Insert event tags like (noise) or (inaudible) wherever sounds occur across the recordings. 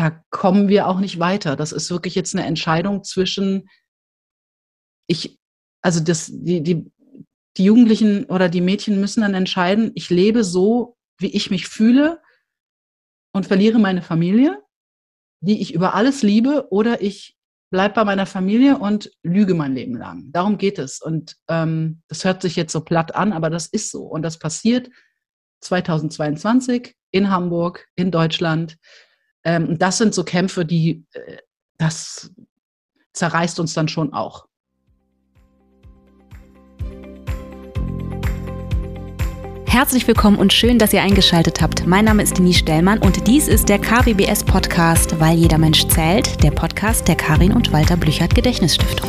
da kommen wir auch nicht weiter. Das ist wirklich jetzt eine Entscheidung zwischen ich, also das, die, die, die Jugendlichen oder die Mädchen müssen dann entscheiden, ich lebe so, wie ich mich fühle und verliere meine Familie, die ich über alles liebe, oder ich bleibe bei meiner Familie und lüge mein Leben lang. Darum geht es. Und ähm, das hört sich jetzt so platt an, aber das ist so. Und das passiert 2022 in Hamburg, in Deutschland. Ähm, das sind so Kämpfe, die äh, das zerreißt uns dann schon auch. Herzlich willkommen und schön, dass ihr eingeschaltet habt. Mein Name ist Denise Stellmann und dies ist der KWBS Podcast, weil jeder Mensch zählt, der Podcast der Karin und Walter Blüchert Gedächtnisstiftung.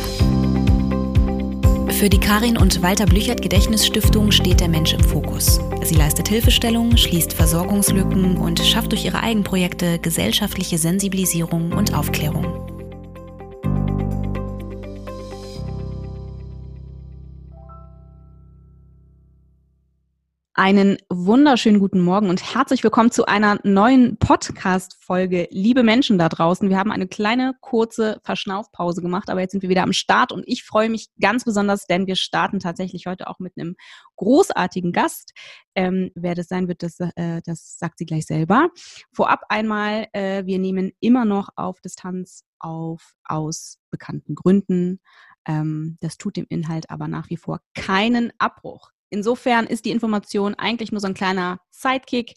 Für die Karin und Walter Blüchert Gedächtnisstiftung steht der Mensch im Fokus. Sie leistet Hilfestellung, schließt Versorgungslücken und schafft durch ihre Eigenprojekte gesellschaftliche Sensibilisierung und Aufklärung. Einen wunderschönen guten Morgen und herzlich willkommen zu einer neuen Podcast-Folge. Liebe Menschen da draußen, wir haben eine kleine, kurze Verschnaufpause gemacht, aber jetzt sind wir wieder am Start und ich freue mich ganz besonders, denn wir starten tatsächlich heute auch mit einem großartigen Gast. Ähm, wer das sein wird, das, äh, das sagt sie gleich selber. Vorab einmal, äh, wir nehmen immer noch auf Distanz auf aus bekannten Gründen. Ähm, das tut dem Inhalt aber nach wie vor keinen Abbruch. Insofern ist die Information eigentlich nur so ein kleiner Sidekick.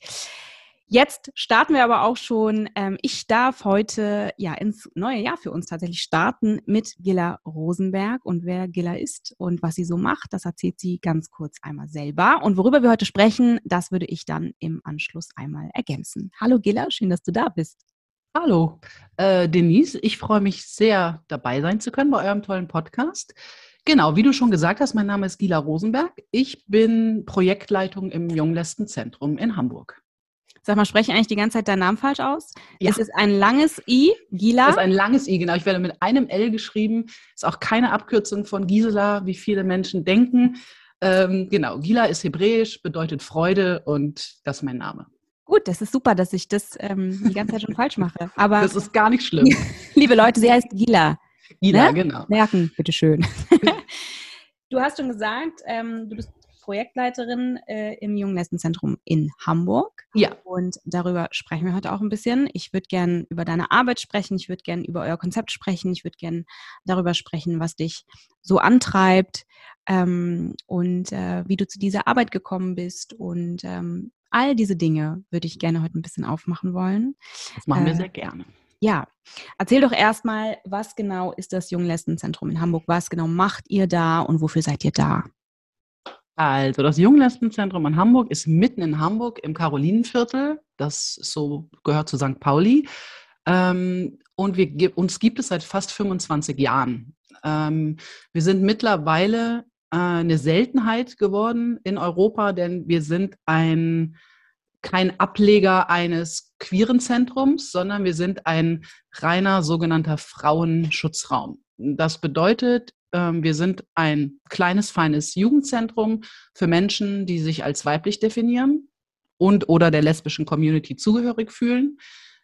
Jetzt starten wir aber auch schon. Ähm, ich darf heute ja ins neue Jahr für uns tatsächlich starten mit Gilla Rosenberg. Und wer Gilla ist und was sie so macht, das erzählt sie ganz kurz einmal selber. Und worüber wir heute sprechen, das würde ich dann im Anschluss einmal ergänzen. Hallo Gilla, schön, dass du da bist. Hallo, äh, Denise. Ich freue mich sehr, dabei sein zu können bei eurem tollen Podcast. Genau, wie du schon gesagt hast, mein Name ist Gila Rosenberg. Ich bin Projektleitung im Junglestenzentrum in Hamburg. Sag mal, spreche ich eigentlich die ganze Zeit deinen Namen falsch aus? Ja. Es ist ein langes I, Gila. Das ist ein langes I, genau. Ich werde mit einem L geschrieben. Ist auch keine Abkürzung von Gisela, wie viele Menschen denken. Ähm, genau, Gila ist hebräisch, bedeutet Freude und das ist mein Name. Gut, das ist super, dass ich das ähm, die ganze Zeit schon falsch mache. Aber das ist gar nicht schlimm. (laughs) Liebe Leute, sie heißt Gila. Ida, ne? genau. Merken, bitteschön. (laughs) du hast schon gesagt, ähm, du bist Projektleiterin äh, im Junglestenzentrum in Hamburg. Ja. Und darüber sprechen wir heute auch ein bisschen. Ich würde gerne über deine Arbeit sprechen, ich würde gerne über euer Konzept sprechen, ich würde gerne darüber sprechen, was dich so antreibt ähm, und äh, wie du zu dieser Arbeit gekommen bist und ähm, all diese Dinge würde ich gerne heute ein bisschen aufmachen wollen. Das machen wir äh, sehr gerne. Ja, erzähl doch erstmal, was genau ist das Junglesbenzentrum in Hamburg? Was genau macht ihr da und wofür seid ihr da? Also, das Junglesbenzentrum in Hamburg ist mitten in Hamburg im Karolinenviertel. Das so gehört zu St. Pauli. Ähm, und wir, uns gibt es seit fast 25 Jahren. Ähm, wir sind mittlerweile äh, eine Seltenheit geworden in Europa, denn wir sind ein kein Ableger eines queeren Zentrums, sondern wir sind ein reiner sogenannter Frauenschutzraum. Das bedeutet, ähm, wir sind ein kleines, feines Jugendzentrum für Menschen, die sich als weiblich definieren und oder der lesbischen Community zugehörig fühlen.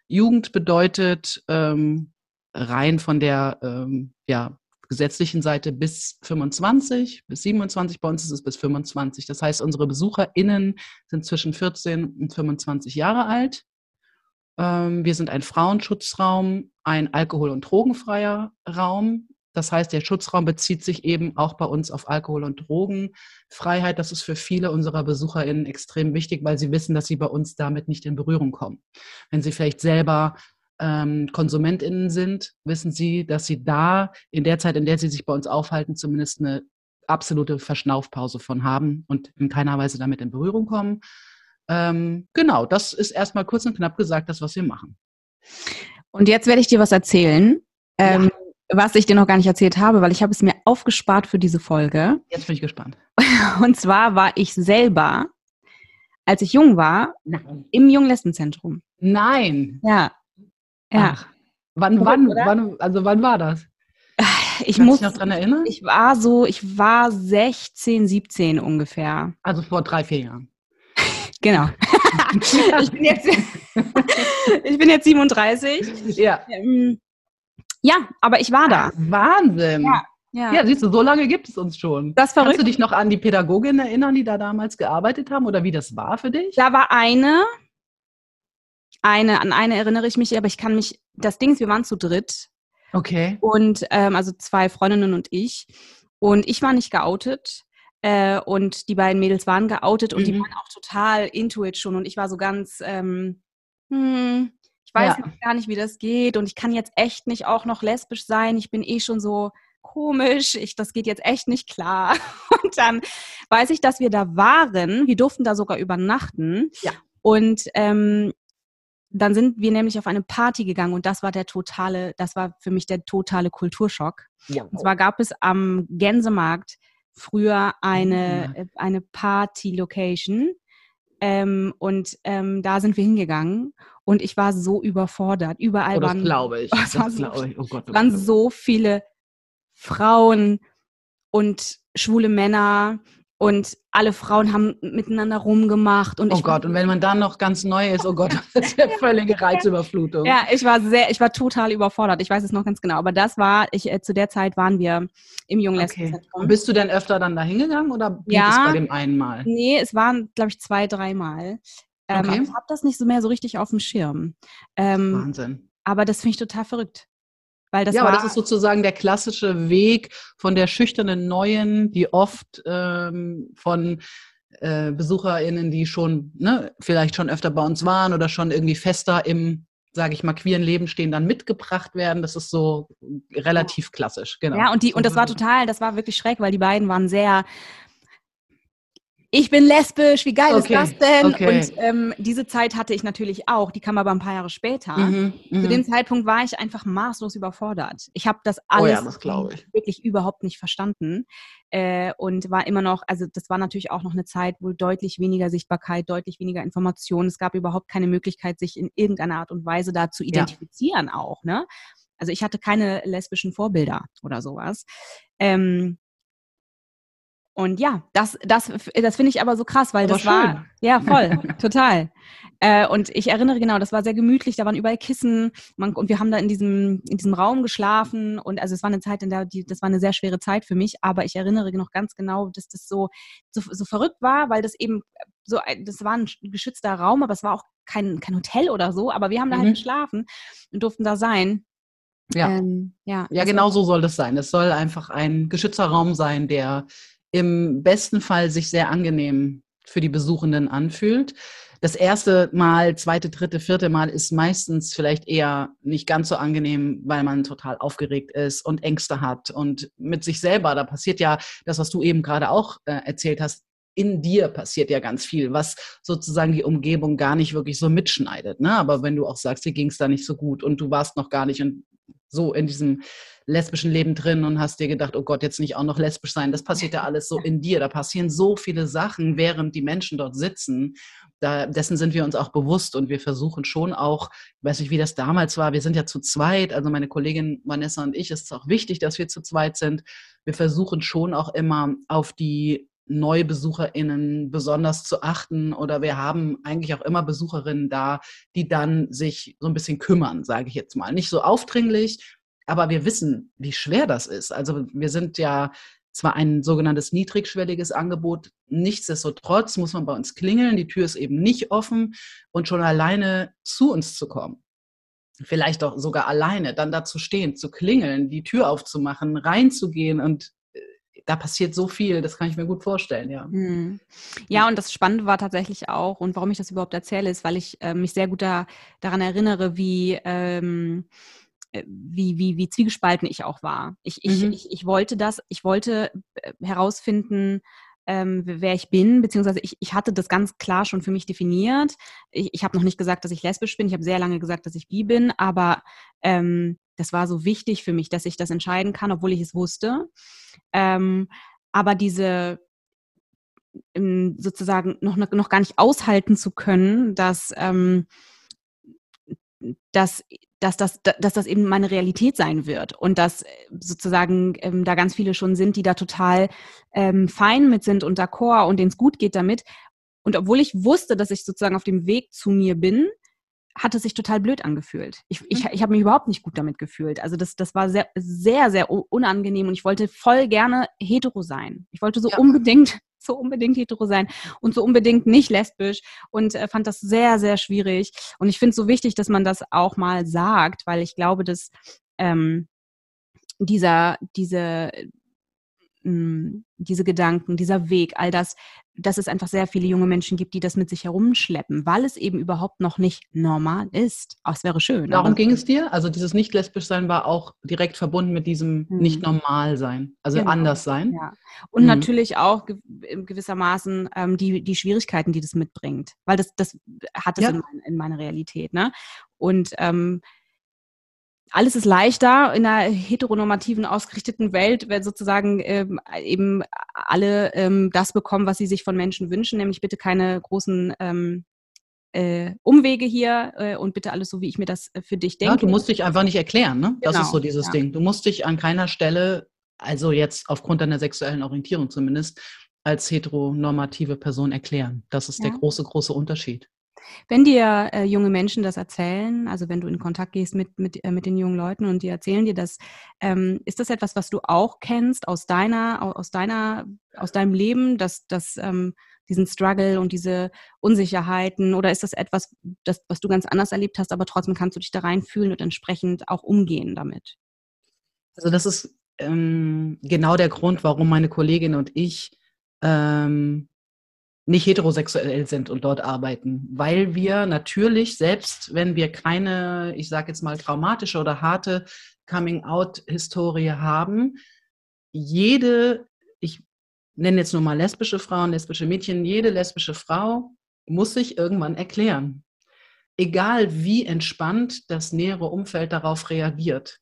Jugend bedeutet ähm, rein von der ähm, ja, gesetzlichen Seite bis 25, bis 27. Bei uns ist es bis 25. Das heißt, unsere BesucherInnen sind zwischen 14 und 25 Jahre alt. Ähm, wir sind ein Frauenschutzraum, ein alkohol- und drogenfreier Raum. Das heißt, der Schutzraum bezieht sich eben auch bei uns auf Alkohol- und Drogenfreiheit. Das ist für viele unserer BesucherInnen extrem wichtig, weil sie wissen, dass sie bei uns damit nicht in Berührung kommen. Wenn sie vielleicht selber ähm, KonsumentInnen sind, wissen sie, dass sie da in der Zeit, in der sie sich bei uns aufhalten, zumindest eine absolute Verschnaufpause von haben und in keiner Weise damit in Berührung kommen. Ähm, genau, das ist erstmal kurz und knapp gesagt, das, was wir machen. Und jetzt werde ich dir was erzählen, ähm, ja. was ich dir noch gar nicht erzählt habe, weil ich habe es mir aufgespart für diese Folge. Jetzt bin ich gespannt. (laughs) Und zwar war ich selber, als ich jung war, Nein. im Junglestenzentrum. Nein. Ja, ja. Ach, wann, Gut, wann, wann, also wann war das? Ich Kannst muss dich noch dran erinnern. Ich war so, ich war 16, 17 ungefähr. Also vor drei, vier Jahren. (laughs) Genau. ich, bin jetzt, (laughs) ich bin jetzt 37. Ja. Ähm, ja, aber ich war da. Wahnsinn. Ja, Ja. ja. siehst du, so lange gibt es uns schon. Das ist Kannst du verrückt. dich noch an die Pädagogin erinnern, die da damals gearbeitet haben oder wie das war für dich? Da war eine, eine, an eine erinnere ich mich, aber ich kann mich, das Ding ist, wir waren zu dritt Okay. und ähm, also zwei Freundinnen und ich und ich war nicht geoutet äh, und die beiden Mädels waren geoutet und die Mhm. waren auch total into it schon und ich war so ganz, ähm, hm, ich weiß Ja. noch gar nicht, wie das geht und ich kann jetzt echt nicht auch noch lesbisch sein. Ich bin eh schon so komisch, ich, das geht jetzt echt nicht klar. (laughs) Und dann weiß ich, dass wir da waren. Wir durften da sogar übernachten. Ja. Und ähm, dann sind wir nämlich auf eine Party gegangen und das war der totale, das war für mich der totale Kulturschock. Ja. Und zwar gab es am Gänsemarkt früher eine, Ah. äh, eine Party-Location. Ähm, und ähm, da sind wir hingegangen und ich war so überfordert. Überall Oh, das waren, glaube ich. (laughs) Das war Das so- glaube ich. Oh Gott. Oh waren Gott. so viele Frauen und schwule Männer und alle Frauen haben miteinander rumgemacht und Oh Gott, und wenn man dann noch ganz neu ist, oh Gott, (laughs) das ist ja völlige Reizüberflutung. Ja, ich war sehr, ich war total überfordert. Ich weiß es noch ganz genau. Aber das war, ich, äh, zu der Zeit waren wir im Jungen Okay. Und bist du denn öfter dann da hingegangen oder blieb Ja. es bei dem einen Mal? Nee, es waren, glaube ich, zwei, dreimal. Ähm, Okay. Ich habe das nicht so mehr so richtig auf dem Schirm. Ähm, Wahnsinn. aber das finde ich total verrückt. Weil das ja, war, aber das ist sozusagen der klassische Weg von der schüchternen Neuen, die oft ähm, von äh, BesucherInnen, die schon, ne, vielleicht schon öfter bei uns waren oder schon irgendwie fester im, sage ich mal, queeren Leben stehen, dann mitgebracht werden. Das ist so relativ klassisch, genau. Ja, und die, und das war total, das war wirklich schräg, weil die beiden waren sehr, ich bin lesbisch, wie geil Okay, ist das denn? okay. Und ähm, diese Zeit hatte ich natürlich auch, die kam aber ein paar Jahre später. Mhm, Zu mhm. dem Zeitpunkt war ich einfach maßlos überfordert. Ich habe das Oh alles ja, das wirklich überhaupt nicht verstanden äh, und war immer noch, also das war natürlich auch noch eine Zeit, wo deutlich weniger Sichtbarkeit, deutlich weniger Information. Es gab überhaupt keine Möglichkeit, sich in irgendeiner Art und Weise da zu identifizieren auch. Ne? Also ich hatte keine lesbischen Vorbilder oder sowas. Ähm, und ja, das, das, das finde ich aber so krass, weil Aber das war, schön. ja, (laughs) voll, total. Äh, und ich erinnere genau, das war sehr gemütlich, da waren überall Kissen man, und wir haben da in diesem, in diesem Raum geschlafen und also es war eine Zeit, in der die, das war eine sehr schwere Zeit für mich, aber ich erinnere noch ganz genau, dass das so, so, so verrückt war, weil das eben so, das war ein geschützter Raum, aber es war auch kein, kein Hotel oder so, aber wir haben da Mhm. halt geschlafen und durften da sein. Ja. Ähm, ja, Ja, genau war- so soll das sein. Es soll einfach ein geschützter Raum sein, der im besten Fall sich sehr angenehm für die Besuchenden anfühlt. Das erste Mal, zweite, dritte, vierte Mal ist meistens vielleicht eher nicht ganz so angenehm, weil man total aufgeregt ist und Ängste hat und mit sich selber. Da passiert ja das, was du eben gerade auch äh, erzählt hast. In dir passiert ja ganz viel, was sozusagen die Umgebung gar nicht wirklich so mitschneidet. Ne? Aber wenn du auch sagst, dir ging es da nicht so gut und du warst noch gar nicht in, so in diesem lesbischen Leben drin und hast dir gedacht, oh Gott, jetzt nicht auch noch lesbisch sein. Das passiert ja (laughs) alles so in dir. Da passieren so viele Sachen, während die Menschen dort sitzen. Da, dessen sind wir uns auch bewusst und wir versuchen schon auch, ich weiß nicht, wie das damals war, wir sind ja zu zweit, also meine Kollegin Vanessa und ich, es ist auch wichtig, dass wir zu zweit sind. Wir versuchen schon auch immer auf die NeubesucherInnen besonders zu achten oder wir haben eigentlich auch immer Besucherinnen da, die dann sich so ein bisschen kümmern, sage ich jetzt mal. Nicht so aufdringlich, aber wir wissen, wie schwer das ist. Also wir sind ja zwar ein sogenanntes niedrigschwelliges Angebot, nichtsdestotrotz muss man bei uns klingeln, die Tür ist eben nicht offen und schon alleine zu uns zu kommen. Vielleicht auch sogar alleine, dann da zu stehen, zu klingeln, die Tür aufzumachen, reinzugehen und äh, da passiert so viel, das kann ich mir gut vorstellen, ja. Mhm. Ja, und das Spannende war tatsächlich auch, und warum ich das überhaupt erzähle, ist, weil ich äh, mich sehr gut da, daran erinnere, wie, ähm, äh, wie, wie, wie zwiegespalten ich auch war. Ich, ich, Mhm. ich, ich wollte das, ich wollte äh, herausfinden, ähm, wer ich bin, beziehungsweise ich, ich hatte das ganz klar schon für mich definiert. Ich, ich habe noch nicht gesagt, dass ich lesbisch bin. Ich habe sehr lange gesagt, dass ich bi bin, aber ähm, das war so wichtig für mich, dass ich das entscheiden kann, obwohl ich es wusste. Ähm, aber diese ähm, sozusagen noch, noch gar nicht aushalten zu können, dass, ähm, dass, dass, das, dass das eben meine Realität sein wird und dass äh, sozusagen ähm, da ganz viele schon sind, die da total ähm, fein mit sind und d'accord und denen es gut geht damit. und obwohl ich wusste, dass ich sozusagen auf dem Weg zu mir bin, hat es sich total blöd angefühlt. Ich, ich, mhm. ich habe mich überhaupt nicht gut damit gefühlt. Also das, das war sehr, sehr, sehr unangenehm und ich wollte voll gerne hetero sein. Ich wollte so ja. unbedingt, so unbedingt hetero sein und so unbedingt nicht lesbisch und äh, fand das sehr, sehr schwierig. Und ich finde es so wichtig, dass man das auch mal sagt, weil ich glaube, dass ähm, dieser, diese, diese Gedanken, dieser Weg, all das, dass es einfach sehr viele junge Menschen gibt, die das mit sich herumschleppen, weil es eben überhaupt noch nicht normal ist. Ach, es wäre schön. Darum ging es dir? Also dieses nicht lesbisch sein war auch direkt verbunden mit diesem mhm. nicht normal sein, also genau. anders sein. Ja. Und mhm. natürlich auch gewissermaßen ähm, die, die Schwierigkeiten, die das mitbringt, weil das, das hat es ja. in, in meiner Realität. Ne? Und ähm, alles ist leichter in einer heteronormativen, ausgerichteten Welt, wenn sozusagen ähm, eben alle ähm, das bekommen, was sie sich von Menschen wünschen, nämlich bitte keine großen ähm, äh, Umwege hier äh, und bitte alles so, wie ich mir das äh, für dich denke. Ja, du musst dich einfach nicht erklären, ne? Das genau, ist so dieses ja. Ding. Du musst dich an keiner Stelle, also jetzt aufgrund deiner sexuellen Orientierung zumindest, als heteronormative Person erklären. Das ist ja. der große, große Unterschied. Wenn dir äh, junge Menschen das erzählen, also wenn du in Kontakt gehst mit, mit, äh, mit den jungen Leuten und die erzählen dir das, ähm, ist das etwas, was du auch kennst aus deiner, aus deiner, aus deinem Leben, dass, dass ähm, diesen Struggle und diese Unsicherheiten oder ist das etwas, das, was du ganz anders erlebt hast, aber trotzdem kannst du dich da reinfühlen und entsprechend auch umgehen damit? Also das ist ähm, genau der Grund, warum meine Kollegin und ich ähm, nicht heterosexuell sind und dort arbeiten, weil wir natürlich, selbst wenn wir keine, ich sage jetzt mal, traumatische oder harte Coming-out-Historie haben, jede, ich nenne jetzt nur mal lesbische Frauen, lesbische Mädchen, jede lesbische Frau muss sich irgendwann erklären. Egal wie entspannt das nähere Umfeld darauf reagiert.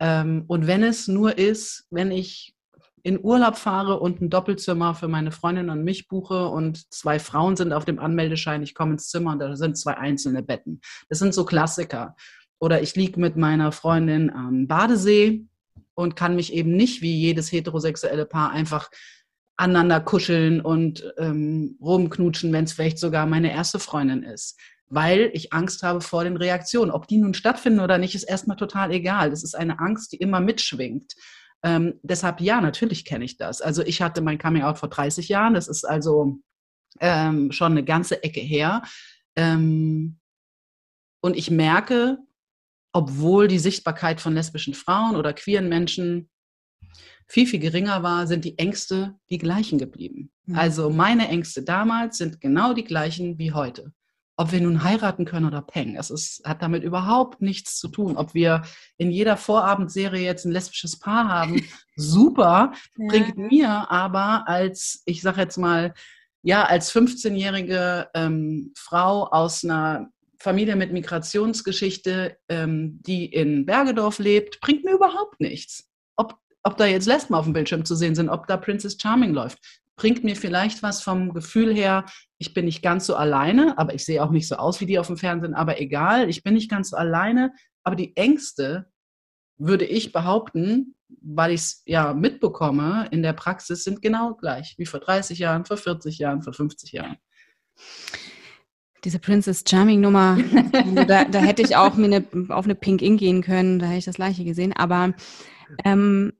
Ähm, und wenn es nur ist, wenn ich in Urlaub fahre und ein Doppelzimmer für meine Freundin und mich buche und zwei Frauen sind auf dem Anmeldeschein, ich komme ins Zimmer und da sind zwei einzelne Betten. Das sind so Klassiker. Oder ich liege mit meiner Freundin am Badesee und kann mich eben nicht wie jedes heterosexuelle Paar einfach aneinander kuscheln und ähm, rumknutschen, wenn es vielleicht sogar meine erste Freundin ist. Weil ich Angst habe vor den Reaktionen. Ob die nun stattfinden oder nicht, ist erstmal total egal. Das ist eine Angst, die immer mitschwingt. Ähm, deshalb ja, natürlich kenne ich das. Also ich hatte mein Coming Out vor 30 Jahren. Das ist also ähm, schon eine ganze Ecke her. Ähm, und ich merke, obwohl die Sichtbarkeit von lesbischen Frauen oder queeren Menschen viel, viel geringer war, sind die Ängste die gleichen geblieben. Mhm. Also meine Ängste damals sind genau die gleichen wie heute ob wir nun heiraten können oder peng. Es ist, hat damit überhaupt nichts zu tun. Ob wir in jeder Vorabendserie jetzt ein lesbisches Paar haben, (laughs) super, ja. bringt mir aber als, ich sage jetzt mal, ja, als 15-jährige ähm, Frau aus einer Familie mit Migrationsgeschichte, ähm, die in Bergedorf lebt, bringt mir überhaupt nichts. Ob, ob da jetzt Lesben auf dem Bildschirm zu sehen sind, ob da Princess Charming läuft, bringt mir vielleicht was vom Gefühl her, ich bin nicht ganz so alleine, aber ich sehe auch nicht so aus wie die auf dem Fernsehen, aber egal, ich bin nicht ganz so alleine, aber die Ängste, würde ich behaupten, weil ich es ja mitbekomme in der Praxis, sind genau gleich wie vor 30 Jahren, vor 40 Jahren, vor 50 Jahren. Diese Princess Charming Nummer, da, da, hätte ich auch mir eine, auf eine Pink In gehen können, da hätte ich das gleiche gesehen. Aber ähm,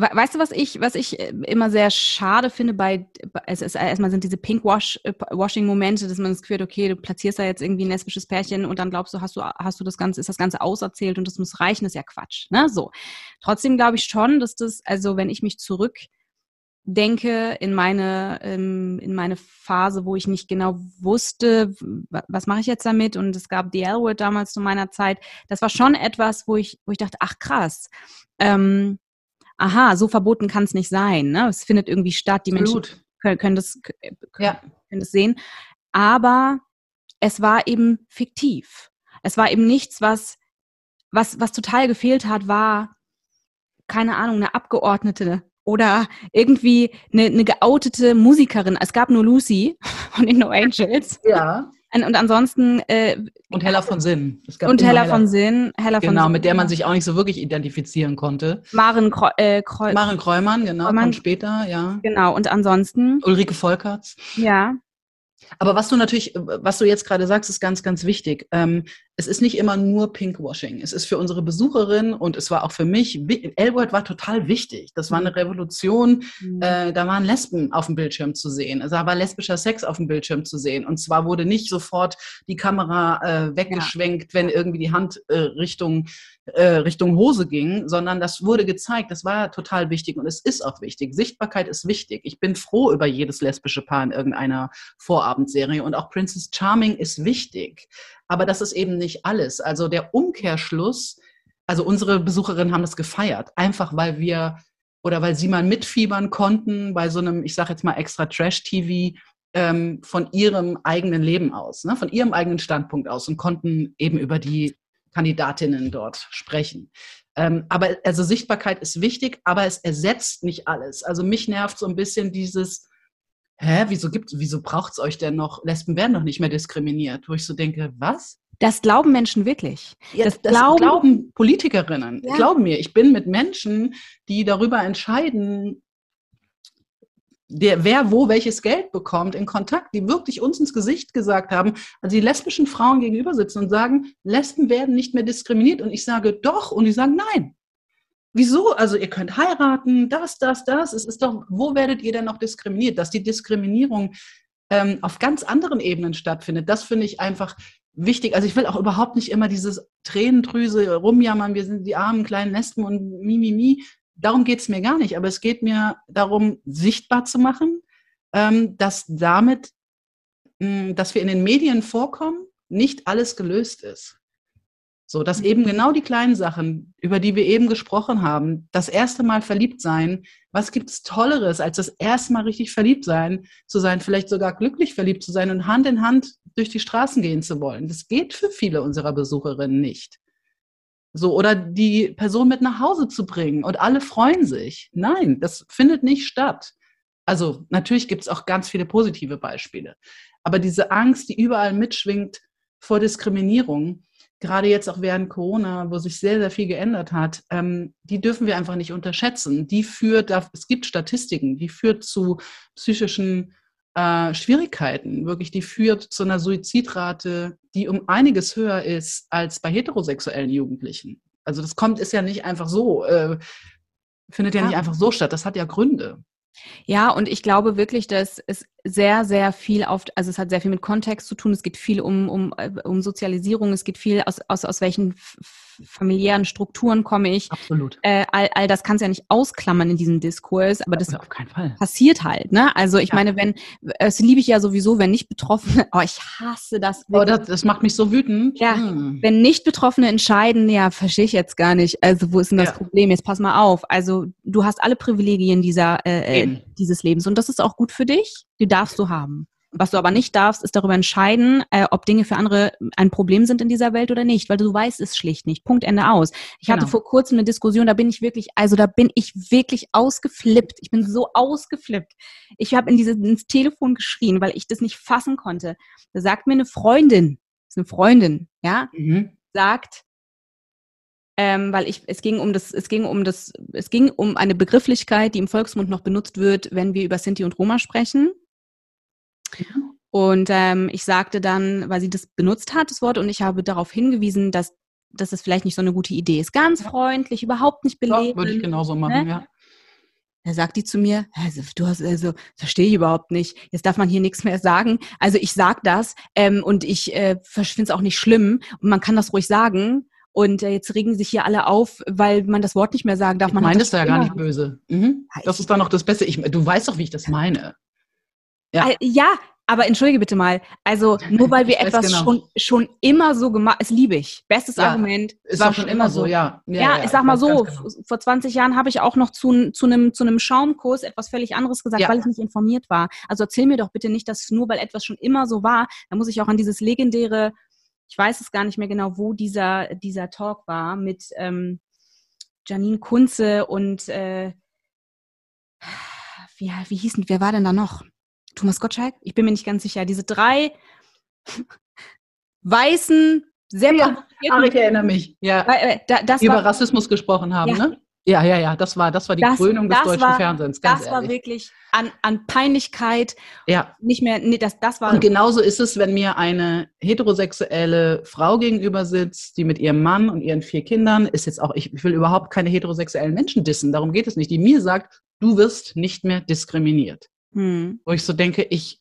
Weißt du, was ich, was ich äh, immer sehr schade finde bei, es ist erstmal sind diese Pink-Washing-Momente, äh, dass man das Gefühl hat, okay, du platzierst da jetzt irgendwie ein lesbisches Pärchen und dann glaubst du, hast du, hast du das Ganze, ist das Ganze auserzählt und das muss reichen, ist ja Quatsch, ne, so. Trotzdem glaube ich schon, dass das, also wenn ich mich zurück denke in meine, ähm, in meine Phase, wo ich nicht genau wusste, was mache ich jetzt damit? Und es gab die L-Word damals zu meiner Zeit, das war schon etwas, wo ich, wo ich dachte, ach krass, ähm, aha, so verboten kann es nicht sein. Ne? Es findet irgendwie statt, die. Menschen können, können das, können, ja. können das sehen. Aber es war eben fiktiv. Es war eben nichts, was, was, was total gefehlt hat, war, keine Ahnung, eine Abgeordnete oder irgendwie eine, eine geoutete Musikerin. Es gab nur Lucy (laughs) von den No Angels. Ja. Und ansonsten. Äh, und Hella von Sinn. und Hella, von Sinn. Hella genau, von mit der man sich auch nicht so wirklich identifizieren konnte. Maren, Kreu äh, Kreu Maren Kreumann, genau, Kreumann. kommt später, ja. Genau, und ansonsten. Ulrike Volkerts. Ja. Aber was du natürlich, was du jetzt gerade sagst, ist ganz, ganz wichtig. Ähm, es ist nicht immer nur Pinkwashing. Es ist für unsere Besucherin und es war auch für mich, L-Word war total wichtig. Das war eine mhm. Revolution. Mhm. Äh, da waren Lesben auf dem Bildschirm zu sehen. Also da war lesbischer Sex auf dem Bildschirm zu sehen. Und zwar wurde nicht sofort die Kamera äh, weggeschwenkt, ja. wenn irgendwie die Hand äh, Richtung, äh, Richtung Hose ging, sondern das wurde gezeigt. Das war total wichtig und es ist auch wichtig. Sichtbarkeit ist wichtig. Ich bin froh über jedes lesbische Paar in irgendeiner Vorabendserie und auch Princess Charming ist wichtig. Aber das ist eben nicht alles. Also der Umkehrschluss, also unsere Besucherinnen haben das gefeiert, einfach weil wir oder weil sie mal mitfiebern konnten bei so einem, ich sage jetzt mal extra Trash-TV ähm, von ihrem eigenen Leben aus, ne, von ihrem eigenen Standpunkt aus und konnten eben über die Kandidatinnen dort sprechen. Ähm, aber also Sichtbarkeit ist wichtig, aber es ersetzt nicht alles. Also mich nervt so ein bisschen dieses, hä, wieso gibt, wieso braucht es euch denn noch? Lesben werden doch nicht mehr diskriminiert. Wo ich so denke, was? Das glauben Menschen wirklich. Ja, das, das glauben, glauben, Politikerinnen. Ja. Glauben mir, ich bin mit Menschen, die darüber entscheiden, der, wer wo welches Geld bekommt, in Kontakt, die wirklich uns ins Gesicht gesagt haben, also die lesbischen Frauen gegenüber sitzen und sagen, Lesben werden nicht mehr diskriminiert. Und ich sage doch, und die sagen nein. Wieso? Also ihr könnt heiraten, das, das, das. Es ist doch, wo werdet ihr denn noch diskriminiert? Dass die Diskriminierung ähm, auf ganz anderen Ebenen stattfindet, das finde ich einfach wichtig. Also ich will auch überhaupt nicht immer dieses Tränendrüse rumjammern, wir sind die armen kleinen Lesben und mi, mi, mi. Darum geht es mir gar nicht. Aber es geht mir darum, sichtbar zu machen, ähm, dass damit, mh, dass wir in den Medien vorkommen, nicht alles gelöst ist. So, dass eben genau die kleinen Sachen, über die wir eben gesprochen haben, das erste Mal verliebt sein, was gibt es Tolleres, als das erste Mal richtig verliebt sein, zu sein, vielleicht sogar glücklich verliebt zu sein und Hand in Hand durch die Straßen gehen zu wollen. Das geht für viele unserer Besucherinnen nicht. So, oder die Person mit nach Hause zu bringen und alle freuen sich. Nein, das findet nicht statt. Also natürlich gibt es auch ganz viele positive Beispiele. Aber diese Angst, die überall mitschwingt vor Diskriminierung, gerade jetzt auch während Corona, wo sich sehr, sehr viel geändert hat, ähm, die dürfen wir einfach nicht unterschätzen. Die führt, es gibt Statistiken, die führt zu psychischen äh, Schwierigkeiten, wirklich, die führt zu einer Suizidrate, die um einiges höher ist als bei heterosexuellen Jugendlichen. Also das kommt, ist ja nicht einfach so, äh, findet ja, ja nicht einfach so statt, das hat ja Gründe. Ja, und ich glaube wirklich, dass es sehr, sehr viel auf, also es hat sehr viel mit Kontext zu tun, es geht viel um, um, äh, um Sozialisierung, es geht viel aus, aus, aus welchen familiären Strukturen komme ich. Absolut. Äh, all, all das kannst du ja nicht ausklammern in diesem Diskurs, aber das passiert halt. Ne? Also ich ja. meine, wenn, das liebe ich ja sowieso, wenn nicht Betroffene, (laughs) oh, ich hasse das. Oh, das, das macht mich so wütend. Ja, hm. wenn nicht Betroffene entscheiden, ja, verstehe ich jetzt gar nicht. Also wo ist denn das ja. Problem? Jetzt pass mal auf. Also du hast alle Privilegien dieser, äh, äh dieses Lebens und das ist auch gut für dich. Die darfst du haben. Was du aber nicht darfst, ist darüber entscheiden, äh, ob Dinge für andere ein Problem sind in dieser Welt oder nicht, weil du weißt es schlicht nicht. Punkt Ende aus. Ich genau. hatte vor kurzem eine Diskussion, da bin ich wirklich, also da bin ich wirklich ausgeflippt. Ich bin so ausgeflippt. Ich habe in dieses ins Telefon geschrien, weil ich das nicht fassen konnte. Da sagt mir eine Freundin, ist eine Freundin, ja, mhm. sagt, ähm, weil ich, es ging um das, es ging um das, es ging um eine Begrifflichkeit, die im Volksmund noch benutzt wird, wenn wir über Sinti und Roma sprechen. Und ähm, ich sagte dann, weil sie das benutzt hat, das Wort, und ich habe darauf hingewiesen, dass, dass es vielleicht nicht so eine gute Idee ist. Ganz freundlich, überhaupt nicht beleben. würde ich genauso machen, ne? ja. Da sagt die zu mir, also, du hast, also, verstehe ich überhaupt nicht. Jetzt darf man hier nichts mehr sagen. Also ich sag das ähm, und ich äh, finde es auch nicht schlimm und man kann das ruhig sagen. Und äh, jetzt regen sich hier alle auf, weil man das Wort nicht mehr sagen darf. Ich meine das da ja gar nicht böse. Mhm. Das ist dann noch das Beste. Ich, du weißt doch, wie ich das meine. Ja. ja, aber entschuldige bitte mal, also nur weil wir (laughs) etwas genau. schon, schon immer so gemacht, es liebe ich. Bestes ja, Argument. Ist war schon immer so, ja. Ja, ja, ja ich sag mal so, genau. vor 20 Jahren habe ich auch noch zu, zu, einem, zu einem Schaumkurs etwas völlig anderes gesagt, weil ich nicht informiert war. Also erzähl mir doch bitte nicht, dass nur weil etwas schon immer so war, da muss ich auch an dieses legendäre, ich weiß es gar nicht mehr genau, wo dieser, dieser Talk war, mit ähm, Janine Kunze und äh, wie, wie hießen, wer war denn da noch? Thomas Gottschalk? Ich bin mir nicht ganz sicher. Diese drei (laughs) weißen, sehr ja, ach, ich erinnere mich, ja. Äh, das über war, Rassismus gesprochen haben, ja. ne? Ja, ja, ja, das war, das war die das, Krönung des deutschen war, Fernsehens. das ehrlich. war wirklich an, an Peinlichkeit. Ja. Nicht mehr, nee, das, das war. Und genauso ist es, wenn mir eine heterosexuelle Frau gegenüber sitzt, die mit ihrem Mann und ihren vier Kindern, ist jetzt auch, ich will überhaupt keine heterosexuellen Menschen dissen, darum geht es nicht, die mir sagt, du wirst nicht mehr diskriminiert. Hm. Wo ich so denke, ich,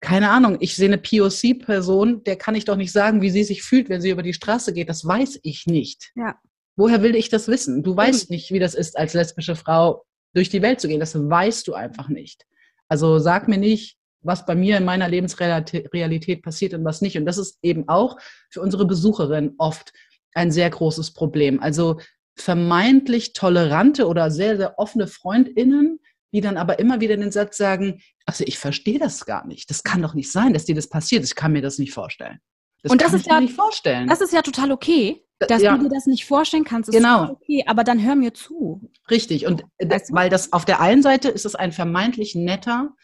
keine Ahnung, ich sehe eine POC-Person, der kann ich doch nicht sagen, wie sie sich fühlt, wenn sie über die Straße geht. Das weiß ich nicht. Ja. Woher will ich das wissen? Du weißt nicht, wie das ist, als lesbische Frau durch die Welt zu gehen. Das weißt du einfach nicht. Also sag mir nicht, was bei mir in meiner Lebensrealität passiert und was nicht. Und das ist eben auch für unsere Besucherin oft ein sehr großes Problem. Also vermeintlich tolerante oder sehr, sehr offene Freundinnen, die dann aber immer wieder den Satz sagen, also ich verstehe das gar nicht. Das kann doch nicht sein, dass dir das passiert. Ich kann mir das nicht vorstellen. Das und das ist ja, nicht vorstellen. Das ist ja total okay. Dass ja. du dir das nicht vorstellen kannst, ist genau. okay, aber dann hör mir zu. Richtig, und weißt du? weil das auf der einen Seite ist es ein vermeintlich netter,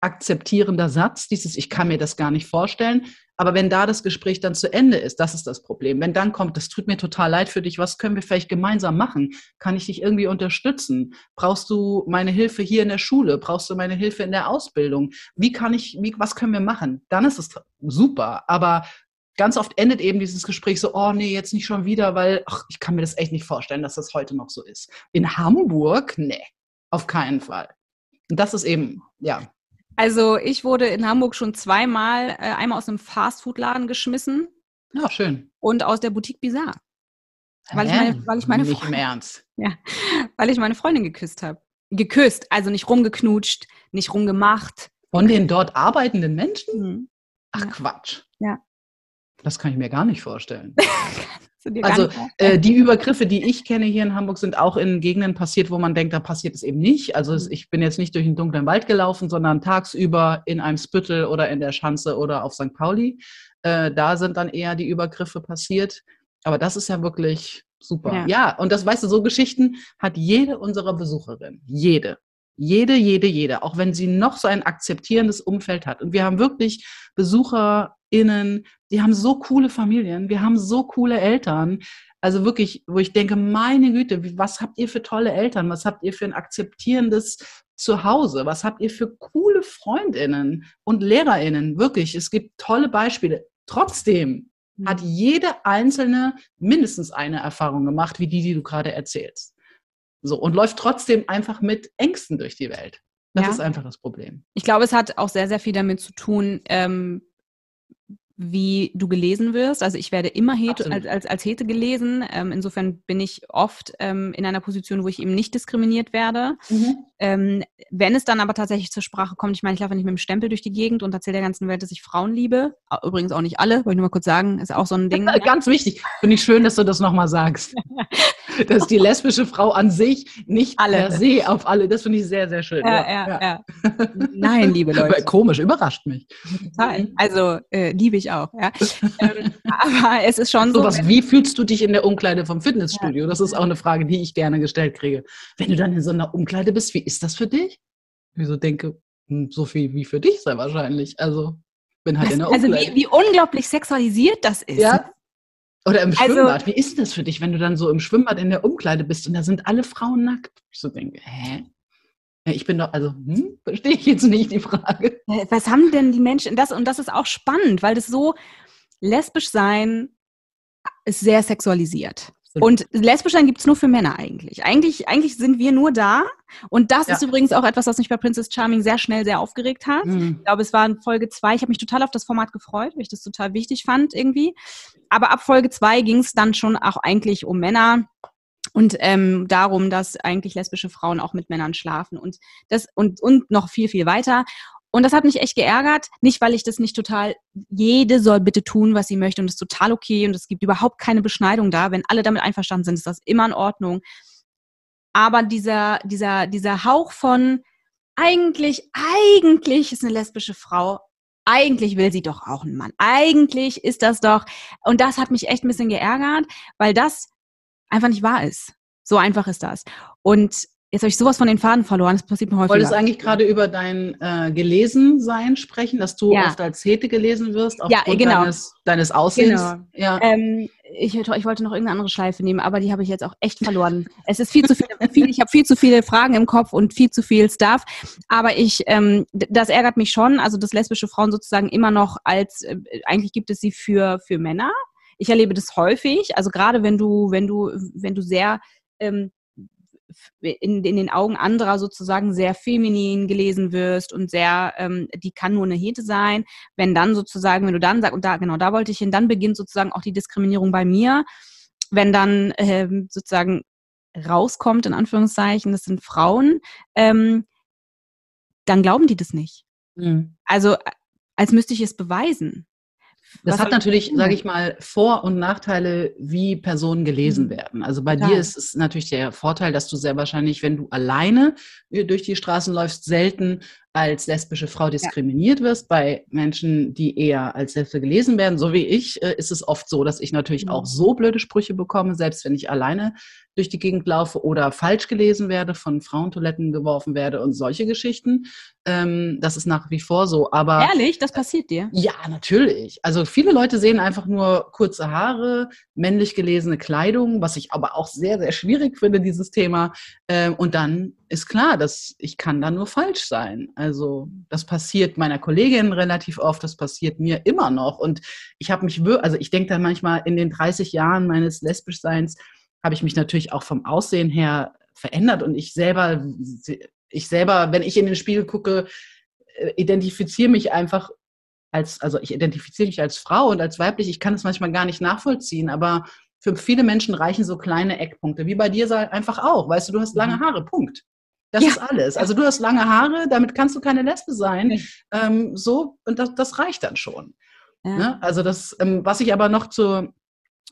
akzeptierender Satz, dieses Ich kann mir das gar nicht vorstellen. Aber wenn da das Gespräch dann zu Ende ist, das ist das Problem. Wenn dann kommt, das tut mir total leid für dich, was können wir vielleicht gemeinsam machen? Kann ich dich irgendwie unterstützen? Brauchst du meine Hilfe hier in der Schule? Brauchst du meine Hilfe in der Ausbildung? Wie kann ich, wie, was können wir machen? Dann ist es super. Aber ganz oft endet eben dieses Gespräch so, oh nee, jetzt nicht schon wieder, weil ach, ich kann mir das echt nicht vorstellen, dass das heute noch so ist. In Hamburg, nee, auf keinen Fall. Und das ist eben, ja. Also ich wurde in Hamburg schon zweimal, äh, einmal aus einem Fastfood-Laden geschmissen. Ja, schön. Und aus der Boutique Bizarre. Weil, ich meine, weil ich meine nicht Freundin, im Ernst. Ja, weil ich meine Freundin geküsst habe. Geküsst, also nicht rumgeknutscht, nicht rumgemacht. Von den dort arbeitenden Menschen? Mhm. Ach ja. Quatsch. Ja. Das kann ich mir gar nicht vorstellen. (laughs) also äh, die Übergriffe, die ich kenne hier in Hamburg, sind auch in Gegenden passiert, wo man denkt, da passiert es eben nicht. Also mhm. ich bin jetzt nicht durch einen dunklen Wald gelaufen, sondern tagsüber in einem Spüttel oder in der Schanze oder auf St. Pauli. Äh, da sind dann eher die Übergriffe passiert. Aber das ist ja wirklich super. Ja. ja, und das weißt du, so Geschichten hat jede unserer Besucherinnen. Jede. Jede, jede, jede, auch wenn sie noch so ein akzeptierendes Umfeld hat. Und wir haben wirklich BesucherInnen, die haben so coole Familien, wir haben so coole Eltern. Also wirklich, wo ich denke, meine Güte, was habt ihr für tolle Eltern? Was habt ihr für ein akzeptierendes Zuhause? Was habt ihr für coole Freundinnen und Lehrerinnen? Wirklich, es gibt tolle Beispiele. Trotzdem hat mhm. jede einzelne mindestens eine Erfahrung gemacht, wie die, die du gerade erzählst. So, und läuft trotzdem einfach mit Ängsten durch die Welt. Das ja. ist einfach das Problem. Ich glaube, es hat auch sehr, sehr viel damit zu tun, ähm, wie du gelesen wirst. Also ich werde immer Hete, als, als, als Hete gelesen. Ähm, insofern bin ich oft ähm, in einer Position, wo ich eben nicht diskriminiert werde. Mhm. Ähm, wenn es dann aber tatsächlich zur Sprache kommt, ich meine, ich laufe nicht mit dem Stempel durch die Gegend und erzähle der ganzen Welt, dass ich Frauen liebe. Übrigens auch nicht alle, wollte ich nur mal kurz sagen, ist auch so ein Ding. (laughs) Ganz wichtig. Finde ich schön, dass du das nochmal sagst. (laughs) dass die lesbische Frau an sich nicht alle. per se auf alle, das finde ich sehr, sehr schön. Ja, ja, ja. ja. (laughs) Nein, liebe Leute. Komisch, überrascht mich. Total. Also äh, liebe ich auch. Ja. ähm, aber es ist schon so. so was, wie fühlst du dich in der Umkleide vom Fitnessstudio? Das ist auch eine Frage, die ich gerne gestellt kriege. Wenn du dann in so einer Umkleide bist, wie ist das für dich? Ich so denke, hm, so viel wie für dich sei wahrscheinlich. Also bin halt das, in der Umkleide. Also wie, wie unglaublich sexualisiert das ist. Ja, oder im also Schwimmbad. Also, Wie ist das für dich, wenn du dann so im Schwimmbad in der Umkleide bist und da sind alle Frauen nackt? Ich so denke, hä? Ich bin doch, also, hm, verstehe ich jetzt nicht die Frage. Was haben denn die Menschen, das, und das ist auch spannend, weil das so lesbisch sein ist sehr sexualisiert. Und lesbisch sein gibt es nur für Männer eigentlich. Eigentlich, eigentlich sind wir nur da. Und das ja. ist übrigens auch etwas, was mich bei Princess Charming sehr schnell sehr aufgeregt hat. Mhm. Ich glaube, es war in Folge zwei. Ich habe mich total auf das Format gefreut, weil ich das total wichtig fand irgendwie. Aber ab Folge zwei ging es dann schon auch eigentlich um Männer und ähm, darum, dass eigentlich lesbische Frauen auch mit Männern schlafen und das und und noch viel viel weiter. Und das hat mich echt geärgert. Nicht, weil ich das nicht total, jede soll bitte tun, was sie möchte und das ist total okay und es gibt überhaupt keine Beschneidung da. Wenn alle damit einverstanden sind, ist das immer in Ordnung. Aber dieser, dieser, dieser Hauch von, eigentlich, eigentlich ist eine lesbische Frau, eigentlich will sie doch auch einen Mann. Eigentlich ist das doch, und das hat mich echt ein bisschen geärgert, weil das einfach nicht wahr ist. So einfach ist das. Und Jetzt habe ich sowas von den Faden verloren. Das passiert mir häufig. Du wolltest eigentlich gerade über dein äh, Gelesensein sprechen, dass du ja. oft als Hete gelesen wirst, aufgrund ja, genau. deines, deines Aussehens. Genau. Ja. Ähm, ich, ich, wollte noch irgendeine andere Schleife nehmen, aber die habe ich jetzt auch echt verloren. (laughs) es ist viel zu viel, viel ich habe viel zu viele Fragen im Kopf und viel zu viel Stuff. Aber ich, ähm, das ärgert mich schon, also dass lesbische Frauen sozusagen immer noch als, äh, eigentlich gibt es sie für, für Männer. Ich erlebe das häufig, also gerade wenn du, wenn du, wenn du sehr ähm, in, in den Augen anderer sozusagen sehr feminin gelesen wirst und sehr, ähm, die kann nur eine Hete sein. Wenn dann sozusagen, wenn du dann sagst, und da, genau, da wollte ich hin, dann beginnt sozusagen auch die Diskriminierung bei mir. Wenn dann ähm, sozusagen rauskommt, in Anführungszeichen, das sind Frauen, ähm, dann glauben die das nicht. Mhm. Also als müsste ich es beweisen. Das hat natürlich, sage ich mal, Vor- und Nachteile, wie Personen gelesen mhm. werden. Also bei Total. dir ist es natürlich der Vorteil, dass du sehr wahrscheinlich, wenn du alleine äh, durch die Straßen läufst, selten als lesbische Frau diskriminiert ja. wirst. Bei Menschen, die eher als Lesbe gelesen werden, so wie ich, äh, ist es oft so, dass ich natürlich mhm. auch so blöde Sprüche bekomme, selbst wenn ich alleine durch die Gegend laufe oder falsch gelesen werde, von Frauentoiletten geworfen werde und solche Geschichten. Ähm, das ist nach wie vor so. Aber ehrlich, das passiert dir? Ja, natürlich. Also viele Leute sehen einfach nur kurze Haare, männlich gelesene Kleidung, was ich aber auch sehr, sehr schwierig finde, dieses Thema. Ähm, und dann ist klar, dass ich kann da nur falsch sein. Also das passiert meiner Kollegin relativ oft, das passiert mir immer noch. Und ich habe mich, also ich denke dann manchmal in den 30 Jahren meines Lesbischseins, habe ich mich natürlich auch vom Aussehen her verändert und ich selber, ich selber, wenn ich in den Spiegel gucke, äh, identifiziere mich einfach als, also ich identifiziere mich als Frau und als weiblich. Ich kann es manchmal gar nicht nachvollziehen, aber für viele Menschen reichen so kleine Eckpunkte, wie bei dir einfach auch. Weißt du, du hast lange mhm. Haare, Punkt. Das ja. ist alles. Also du hast lange Haare, damit kannst du keine Lesbe sein. Ähm, so, und das, das reicht dann schon. Ja. Ne? Also das, ähm, was ich aber noch zur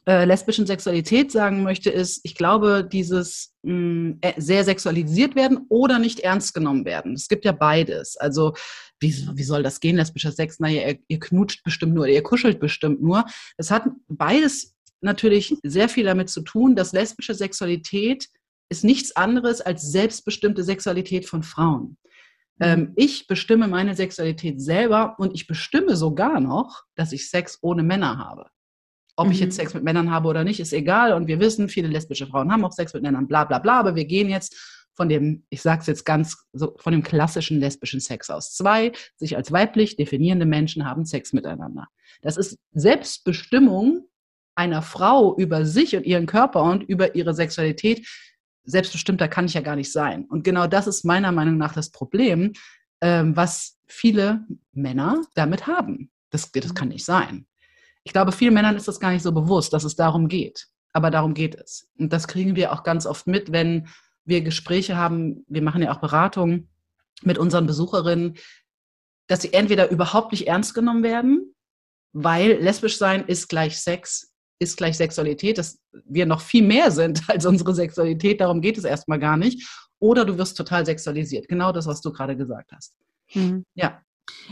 äh, lesbischen Sexualität sagen möchte, ist, ich glaube, dieses mh, mm, äh, sehr sexualisiert werden oder nicht ernst genommen werden. Es gibt ja beides. Also wie, wie soll das gehen, lesbischer Sex? Naja, ihr, ihr knutscht bestimmt nur oder ihr kuschelt bestimmt nur. Es hat beides natürlich sehr viel damit zu tun, dass lesbische Sexualität ist nichts anderes als selbstbestimmte Sexualität von Frauen. Mhm. Ähm, ich bestimme meine Sexualität selber und ich bestimme sogar noch, dass ich Sex ohne Männer habe. Ob mhm. ich jetzt mhm. Sex mit Männern habe oder nicht, ist egal. Und wir wissen, viele lesbische Frauen haben auch Sex mit Männern, bla bla bla. Aber wir gehen jetzt von dem, ich sage es jetzt ganz so, von dem klassischen lesbischen Sex aus. Zwei sich als weiblich definierende Menschen haben Sex miteinander. Das ist Selbstbestimmung einer Frau über sich und ihren Körper und über ihre Sexualität. Selbstbestimmter kann ich ja gar nicht sein. Und genau das ist meiner Meinung nach das Problem, ähm, was viele Männer damit haben. Das, das kann nicht sein. Ich glaube, vielen Männern ist das gar nicht so bewusst, dass es darum geht. Aber darum geht es. Und das kriegen wir auch ganz oft mit, wenn wir Gespräche haben. Wir machen ja auch Beratungen mit unseren Besucherinnen, dass sie entweder überhaupt nicht ernst genommen werden, weil lesbisch sein ist gleich Sex, ist gleich Sexualität, dass wir noch viel mehr sind (laughs) als unsere Sexualität. Darum geht es erstmal gar nicht. Oder du wirst total sexualisiert. Genau das, was du gerade gesagt hast. Mhm. Ja.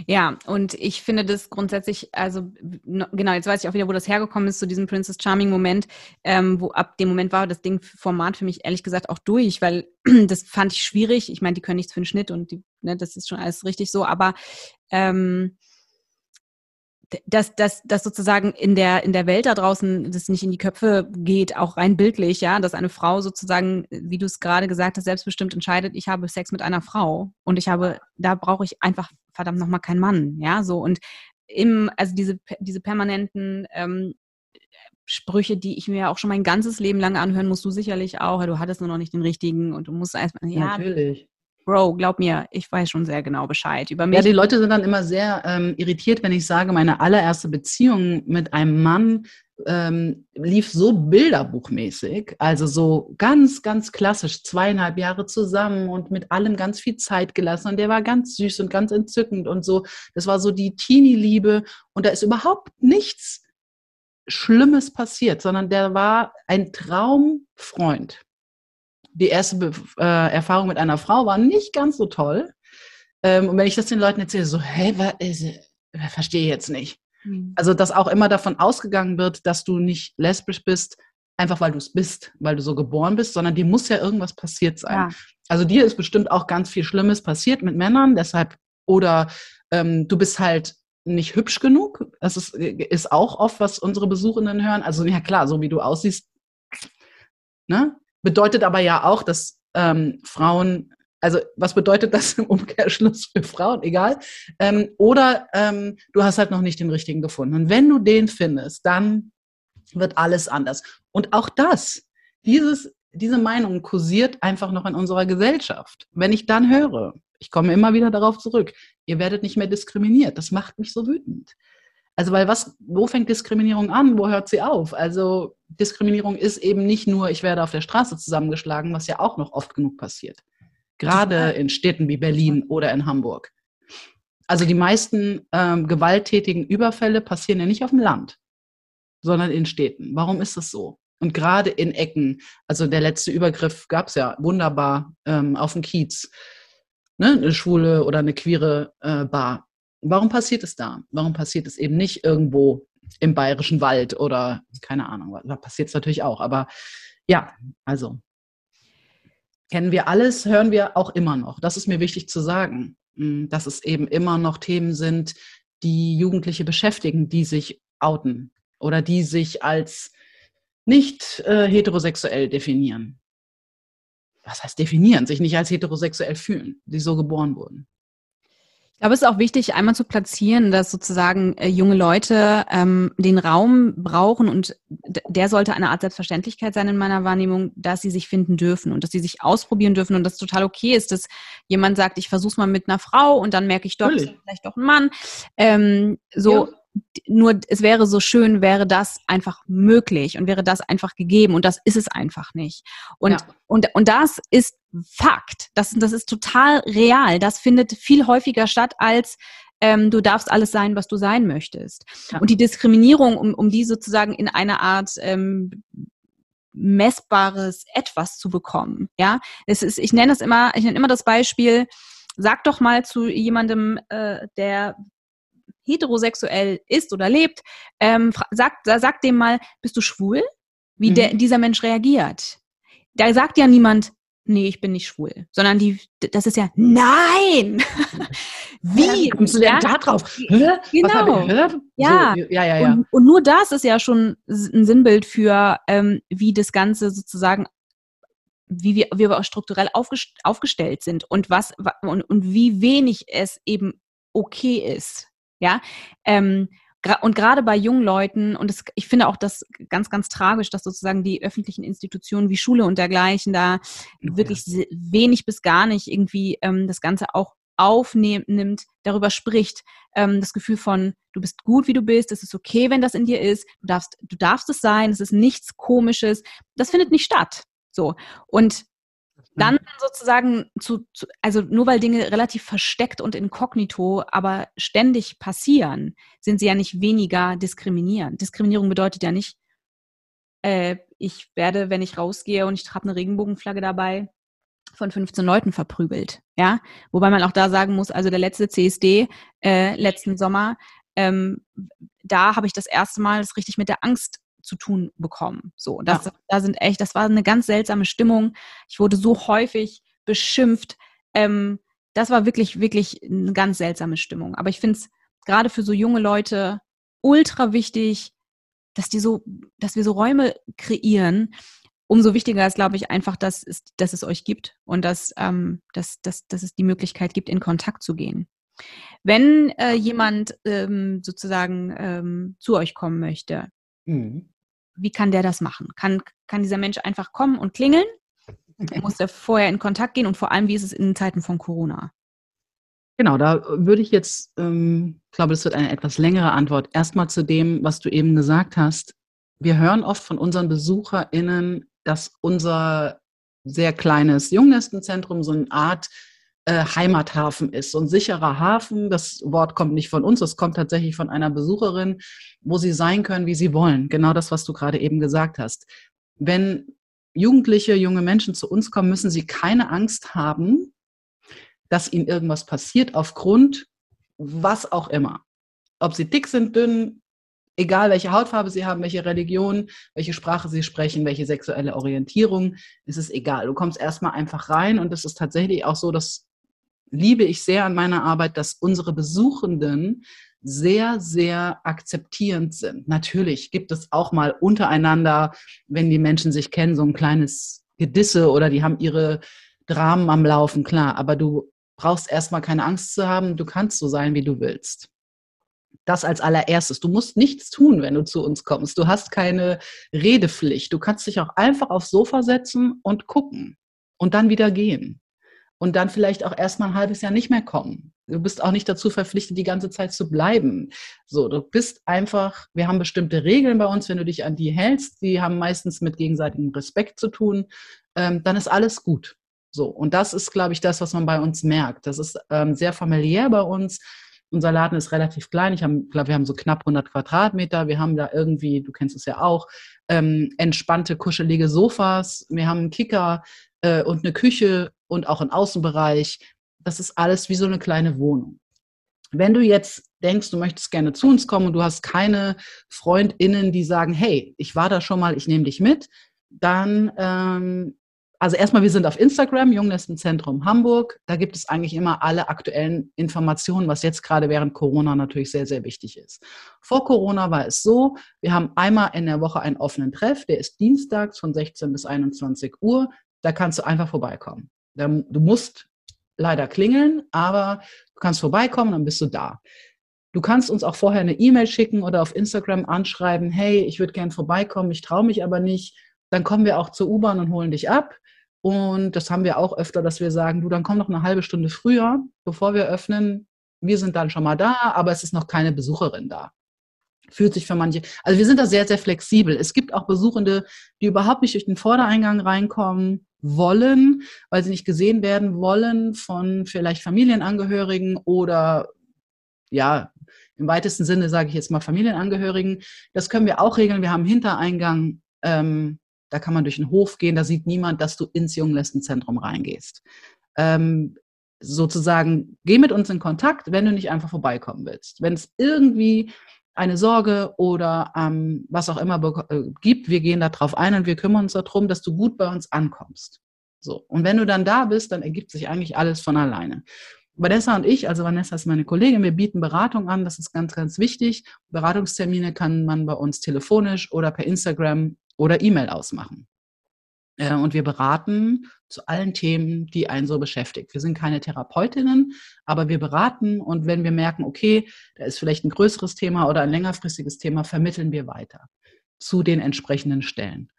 Ja, und ich finde das grundsätzlich, also genau, jetzt weiß ich auch wieder, wo das hergekommen ist, zu diesem Princess Charming-Moment, ähm, wo ab dem Moment war das Ding-Format für mich ehrlich gesagt auch durch, weil (clears throat) das fand ich schwierig. Ich meine, die können nichts für den Schnitt und die, ne, das ist schon alles richtig so, aber ähm, dass, dass, dass sozusagen in der, in der Welt da draußen das nicht in die Köpfe geht, auch rein bildlich, ja, dass eine Frau sozusagen, wie du es gerade gesagt hast, selbstbestimmt entscheidet, ich habe Sex mit einer Frau und ich habe, da brauche ich einfach verdammt nochmal keinen Mann, ja, so und im, also diese, diese permanenten ähm, Sprüche, die ich mir auch schon mein ganzes Leben lang anhören, musst du sicherlich auch, du hattest nur noch nicht den richtigen und du musst erstmal, ja, natürlich. Bro, glaub mir, ich weiß schon sehr genau Bescheid über mich. Ja, die Leute sind dann immer sehr ähm, irritiert, wenn ich sage, meine allererste Beziehung mit einem Mann ähm, lief so bilderbuchmäßig, also so ganz, ganz klassisch, zweieinhalb Jahre zusammen und mit allem ganz viel Zeit gelassen. Und der war ganz süß und ganz entzückend und so. Das war so die Teenie-Liebe und da ist überhaupt nichts Schlimmes passiert, sondern der war ein Traumfreund die erste Be äh, Erfahrung mit einer Frau war nicht ganz so toll. Ähm, und wenn ich das den Leuten erzähle, so, hä, was, äh, verstehe ich jetzt nicht. Mhm. Also, dass auch immer davon ausgegangen wird, dass du nicht lesbisch bist, einfach weil du es bist, weil du so geboren bist, sondern dir muss ja irgendwas passiert sein. Ja. Also dir ist bestimmt auch ganz viel Schlimmes passiert mit Männern, deshalb, oder ähm, du bist halt nicht hübsch genug. Das ist, ist auch oft, was unsere Besuchenden hören. Also ja klar, so wie du aussiehst, ne? bedeutet aber ja auch, dass ähm, Frauen, also was bedeutet das im Umkehrschluss für Frauen? Egal. Ähm, oder ähm, du hast halt noch nicht den richtigen gefunden. Und wenn du den findest, dann wird alles anders. Und auch das, dieses, diese Meinung kursiert einfach noch in unserer Gesellschaft. Wenn ich dann höre, ich komme immer wieder darauf zurück, ihr werdet nicht mehr diskriminiert, das macht mich so wütend. Also, weil was, wo fängt Diskriminierung an? Wo hört sie auf? Also, Diskriminierung ist eben nicht nur, ich werde auf der Straße zusammengeschlagen, was ja auch noch oft genug passiert. Gerade in Städten wie Berlin oder in Hamburg. Also die meisten ähm, gewalttätigen Überfälle passieren ja nicht auf dem Land, sondern in Städten. Warum ist das so? Und gerade in Ecken, also der letzte Übergriff gab es ja wunderbar ähm, auf dem Kiez, ne? eine schwule oder eine queere äh, Bar. Warum passiert es da? Warum passiert es eben nicht irgendwo im bayerischen Wald oder keine Ahnung, da passiert es natürlich auch. Aber ja, also kennen wir alles, hören wir auch immer noch. Das ist mir wichtig zu sagen, hm, dass es eben immer noch Themen sind, die Jugendliche beschäftigen, die sich outen oder die sich als nicht äh, heterosexuell definieren. Was heißt definieren? Sich nicht als heterosexuell fühlen, die so geboren wurden. Glaube, es ist auch wichtig, einmal zu platzieren, dass sozusagen äh, junge Leute ähm, den Raum brauchen und der sollte eine Art Selbstverständlichkeit sein in meiner Wahrnehmung, dass sie sich finden dürfen und dass sie sich ausprobieren dürfen und das total okay ist, dass jemand sagt, ich versuche mal mit einer Frau und dann merke ich doch, vielleicht doch ein Mann. Ähm, so, ja nur es wäre so schön, wäre das einfach möglich und wäre das einfach gegeben und das ist es einfach nicht. Und, ja. und, und das ist Fakt. Das, das ist total real. Das findet viel häufiger statt als ähm, du darfst alles sein, was du sein möchtest. Ja. Und die Diskriminierung, um, um die sozusagen in eine Art ähm, messbares Etwas zu bekommen. Ja, es ist, ich nenne es immer, ich nenne immer das Beispiel, sag doch mal zu jemandem, äh, der heterosexuell ist oder lebt, ähm, sagt, sagt dem mal, bist du schwul? Wie mhm. der, dieser Mensch reagiert. Da sagt ja niemand, nee, ich bin nicht schwul, sondern die, das ist ja, nein! (laughs) Wie? Ja, kommst du denn da drauf? Hä? Genau. Ja. So, ja, ja, ja. Und, und, nur das ist ja schon ein Sinnbild für, ähm, wie das Ganze sozusagen wie wir, wie wir strukturell aufgestellt sind und was und, und wie wenig es eben okay ist, ja, ähm, und gerade bei jungen Leuten, und das, ich finde auch das ganz, ganz tragisch, dass sozusagen die öffentlichen Institutionen wie Schule und dergleichen da ja. wirklich wenig bis gar nicht irgendwie ähm, das Ganze auch aufnimmt, darüber spricht, ähm, das Gefühl von, du bist gut, wie du bist, es ist okay, wenn das in dir ist, du darfst, du darfst es sein, es ist nichts Komisches, das findet nicht statt. So. Und dann sozusagen zu, zu, also nur weil Dinge relativ versteckt und inkognito, aber ständig passieren, sind sie ja nicht weniger diskriminierend. Diskriminierung bedeutet ja nicht, äh, ich werde, wenn ich rausgehe und ich habe eine Regenbogenflagge dabei, von 15 Leuten verprügelt. Ja, wobei man auch da sagen muss, also der letzte CSD äh, letzten Sommer, ähm, da habe ich das erste Mal das richtig mit der Angst zu tun bekommen. So, das, ja. da sind echt, das war eine ganz seltsame Stimmung. Ich wurde so häufig beschimpft. Ähm, das war wirklich, wirklich eine ganz seltsame Stimmung. Aber ich finde es gerade für so junge Leute ultra wichtig, dass die so, dass wir so Räume kreieren. Umso wichtiger ist, glaube ich, einfach, dass es, dass es euch gibt und dass, ähm, dass, dass, dass es die Möglichkeit gibt, in Kontakt zu gehen. Wenn äh, jemand ähm, sozusagen ähm, zu euch kommen möchte, Mhm. Wie kann der das machen? Kann, kann dieser Mensch einfach kommen und klingeln? (laughs) Muss er vorher in Kontakt gehen? Und vor allem, wie ist es in Zeiten von Corona? Genau, da würde ich jetzt, ähm, ich glaube, das wird eine etwas längere Antwort. Erstmal zu dem, was du eben gesagt hast. Wir hören oft von unseren BesucherInnen, dass unser sehr kleines Jungnestenzentrum so eine Art äh, Heimathafen ist. So ein sicherer Hafen, das Wort kommt nicht von uns, es kommt tatsächlich von einer Besucherin, wo sie sein können, wie sie wollen. Genau das, was du gerade eben gesagt hast. Wenn Jugendliche, junge Menschen zu uns kommen, müssen sie keine Angst haben, dass ihnen irgendwas passiert aufgrund was auch immer. Ob sie dick sind, dünn, Egal welche Hautfarbe sie haben, welche Religion, welche Sprache sie sprechen, welche sexuelle Orientierung, es ist egal. Du kommst erstmal einfach rein und es ist tatsächlich auch so, das liebe ich sehr an meiner Arbeit, dass unsere Besuchenden sehr, sehr akzeptierend sind. Natürlich gibt es auch mal untereinander, wenn die Menschen sich kennen, so ein kleines Gedisse oder die haben ihre Dramen am Laufen, klar. Aber du brauchst erstmal keine Angst zu haben. Du kannst so sein, wie du willst. Das als allererstes. Du musst nichts tun, wenn du zu uns kommst. Du hast keine Redepflicht. Du kannst dich auch einfach aufs Sofa setzen und gucken und dann wieder gehen. Und dann vielleicht auch erstmal ein halbes Jahr nicht mehr kommen. Du bist auch nicht dazu verpflichtet, die ganze Zeit zu bleiben. So, du bist einfach, wir haben bestimmte Regeln bei uns, wenn du dich an die hältst, die haben meistens mit gegenseitigem Respekt zu tun, ähm, dann ist alles gut. So, und das ist, glaube ich, das, was man bei uns merkt. Das ist ähm, sehr familiär bei uns. Unser Laden ist relativ klein. Ich glaube, wir haben so knapp 100 Quadratmeter. Wir haben da irgendwie, du kennst es ja auch, ähm, entspannte, kuschelige Sofas. Wir haben einen Kicker äh, und eine Küche und auch einen Außenbereich das ist alles wie so eine kleine Wohnung. Wenn du jetzt denkst, du möchtest gerne zu uns kommen und du hast keine FreundInnen, die sagen, hey, ich war da schon mal, ich nehme dich mit, dann, ähm, also erstmal, wir sind auf Instagram, Junglestenzentrum Hamburg. Da gibt es eigentlich immer alle aktuellen Informationen, was jetzt gerade während Corona natürlich sehr, sehr wichtig ist. Vor Corona war es so, wir haben einmal in der Woche einen offenen Treff, der ist dienstags von 16 bis 21 Uhr. Da kannst du einfach vorbeikommen. Du musst leider klingeln, aber du kannst vorbeikommen, dann bist du da. Du kannst uns auch vorher eine E-Mail schicken oder auf Instagram anschreiben, hey, ich würde gern vorbeikommen, ich traue mich aber nicht. Dann kommen wir auch zur U-Bahn und holen dich ab. Und das haben wir auch öfter, dass wir sagen, du, dann komm noch eine halbe Stunde früher, bevor wir öffnen. Wir sind dann schon mal da, aber es ist noch keine Besucherin da. Fühlt sich für manche, also wir sind da sehr, sehr flexibel. Es gibt auch Besuchende, die überhaupt nicht durch den Vordereingang reinkommen, wollen, weil sie nicht gesehen werden wollen von vielleicht Familienangehörigen oder ja, im weitesten Sinne sage ich jetzt mal Familienangehörigen. Das können wir auch regeln. Wir haben Hintereingang, ähm, da kann man durch den Hof gehen, da sieht niemand, dass du ins Junglestenzentrum reingehst. Ähm, sozusagen, geh mit uns in Kontakt, wenn du nicht einfach vorbeikommen willst. Wenn es irgendwie eine Sorge oder ähm, was auch immer äh, gibt, wir gehen darauf ein und wir kümmern uns darum, dass du gut bei uns ankommst. So. Und wenn du dann da bist, dann ergibt sich eigentlich alles von alleine. Vanessa und ich, also Vanessa ist meine Kollegin, wir bieten Beratung an, das ist ganz, ganz wichtig. Beratungstermine kann man bei uns telefonisch oder per Instagram oder E-Mail ausmachen. Äh, und wir beraten zu allen Themen, die einen so beschäftigt. Wir sind keine Therapeutinnen, aber wir beraten und wenn wir merken, okay, da ist vielleicht ein größeres Thema oder ein längerfristiges Thema, vermitteln wir weiter zu den entsprechenden Stellen.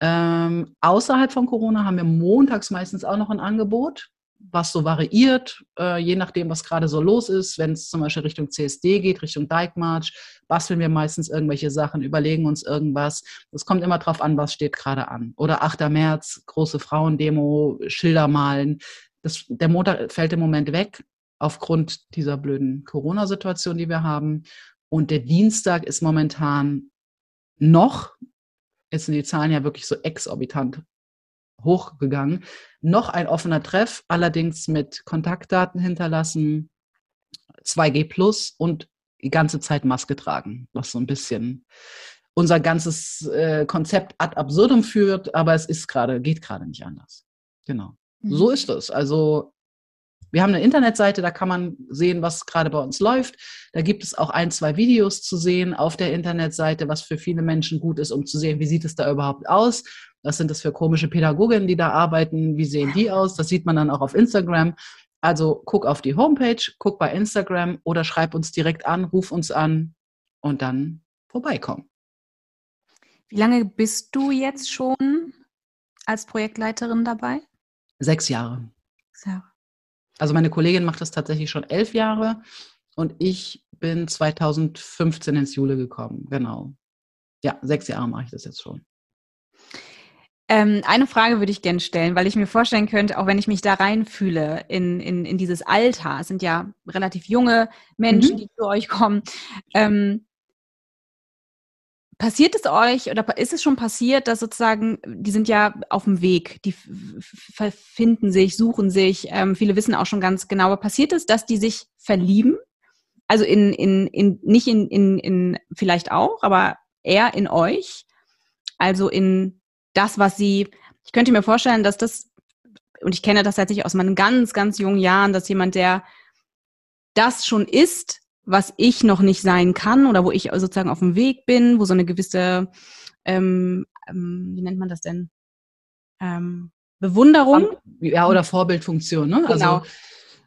Ähm, außerhalb von Corona haben wir montags meistens auch noch ein Angebot was so variiert, äh, je nachdem, was gerade so los ist. Wenn es zum Beispiel Richtung CSD geht, Richtung Dijkmarch, basteln wir meistens irgendwelche Sachen, überlegen uns irgendwas. Es kommt immer drauf an, was steht gerade an. Oder 8. März, große Frauendemo, Schilder malen. Das, der Montag fällt im Moment weg aufgrund dieser blöden Corona-Situation, die wir haben. Und der Dienstag ist momentan noch, jetzt sind die Zahlen ja wirklich so exorbitant hochgegangen. Noch ein offener Treff, allerdings mit Kontaktdaten hinterlassen, 2G plus und die ganze Zeit Maske tragen, was so ein bisschen unser ganzes äh, Konzept ad absurdum führt, aber es ist gerade, geht gerade nicht anders. Genau. Mhm. So ist es. Also wir haben eine Internetseite, da kann man sehen, was gerade bei uns läuft. Da gibt es auch ein, zwei Videos zu sehen auf der Internetseite, was für viele Menschen gut ist, um zu sehen, wie sieht es da überhaupt aus. Was sind das für komische Pädagoginnen, die da arbeiten? Wie sehen die aus? Das sieht man dann auch auf Instagram. Also guck auf die Homepage, guck bei Instagram oder schreib uns direkt an, ruf uns an und dann vorbeikommen. Wie lange bist du jetzt schon als Projektleiterin dabei? Sechs Jahre. Sechs Jahre. Also meine Kollegin macht das tatsächlich schon elf Jahre und ich bin 2015 ins Jule gekommen. Genau. Ja, sechs Jahre mache ich das jetzt schon. Ähm, eine Frage würde ich gerne stellen, weil ich mir vorstellen könnte, auch wenn ich mich da reinfühle in, in, in dieses Alter, es sind ja relativ junge Menschen, mhm. die zu euch kommen. Ähm, passiert es euch oder ist es schon passiert, dass sozusagen, die sind ja auf dem Weg, die finden sich, suchen sich, ähm, viele wissen auch schon ganz genau, aber passiert es, dass die sich verlieben also in, in, in nicht in, in, in, vielleicht auch, aber eher in euch, also in das, was sie, ich könnte mir vorstellen, dass das, und ich kenne das tatsächlich aus meinen ganz, ganz jungen Jahren, dass jemand, der das schon ist, was ich noch nicht sein kann oder wo ich sozusagen auf dem Weg bin, wo so eine gewisse, ähm, ähm, wie nennt man das denn? Ähm, Bewunderung. Ja, oder Vorbildfunktion, ne? Also, genau. Also,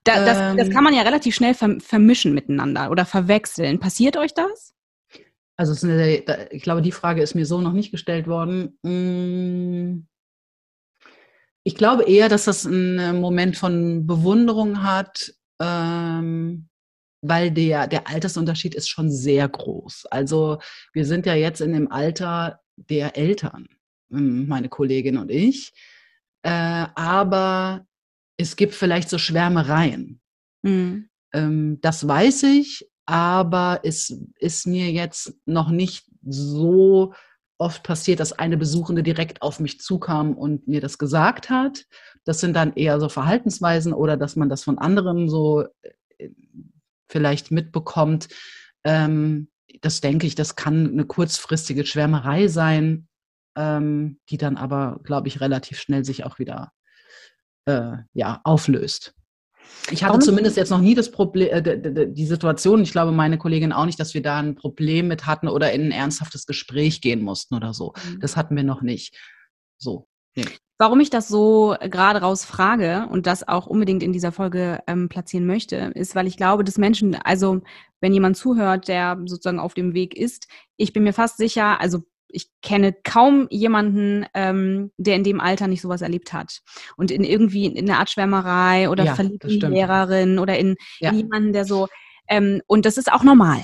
da, das, ähm, das kann man ja relativ schnell vermischen miteinander oder verwechseln. Passiert euch das? Also eine, ich glaube, die Frage ist mir so noch nicht gestellt worden. Hm. Ich glaube eher, dass das einen Moment von Bewunderung hat, ähm, weil der, der Altersunterschied ist schon sehr groß. Also wir sind ja jetzt in dem Alter der Eltern, meine Kollegin und ich. Äh, aber es gibt vielleicht so Schwärmereien. Mhm. Ähm, das weiß ich, aber es ist mir jetzt noch nicht so oft passiert, dass eine Besuchende direkt auf mich zukam und mir das gesagt hat. Das sind dann eher so Verhaltensweisen oder dass man das von anderen so äh, vielleicht mitbekommt. Ähm, das denke ich, das kann eine kurzfristige Schwärmerei sein, ähm, die dann aber, glaube ich, relativ schnell sich auch wieder äh, ja, auflöst. Ich hatte Warum? zumindest jetzt noch nie das Problem, äh, die Situation, ich glaube meine Kollegin auch nicht, dass wir da ein Problem mit hatten oder in ein ernsthaftes Gespräch gehen mussten oder so. Mhm. Das hatten wir noch nicht. So. Nee. Warum ich das so gerade raus frage und das auch unbedingt in dieser Folge ähm, platzieren möchte, ist, weil ich glaube, dass Menschen, also wenn jemand zuhört, der sozusagen auf dem Weg ist, ich bin mir fast sicher, also ich kenne kaum jemanden, ähm, der in dem Alter nicht sowas erlebt hat. Und in irgendwie in einer Art Schwärmerei oder ja, verliebt in die Lehrerin oder in, ja. in, jemanden, der so, ähm, und das ist auch normal.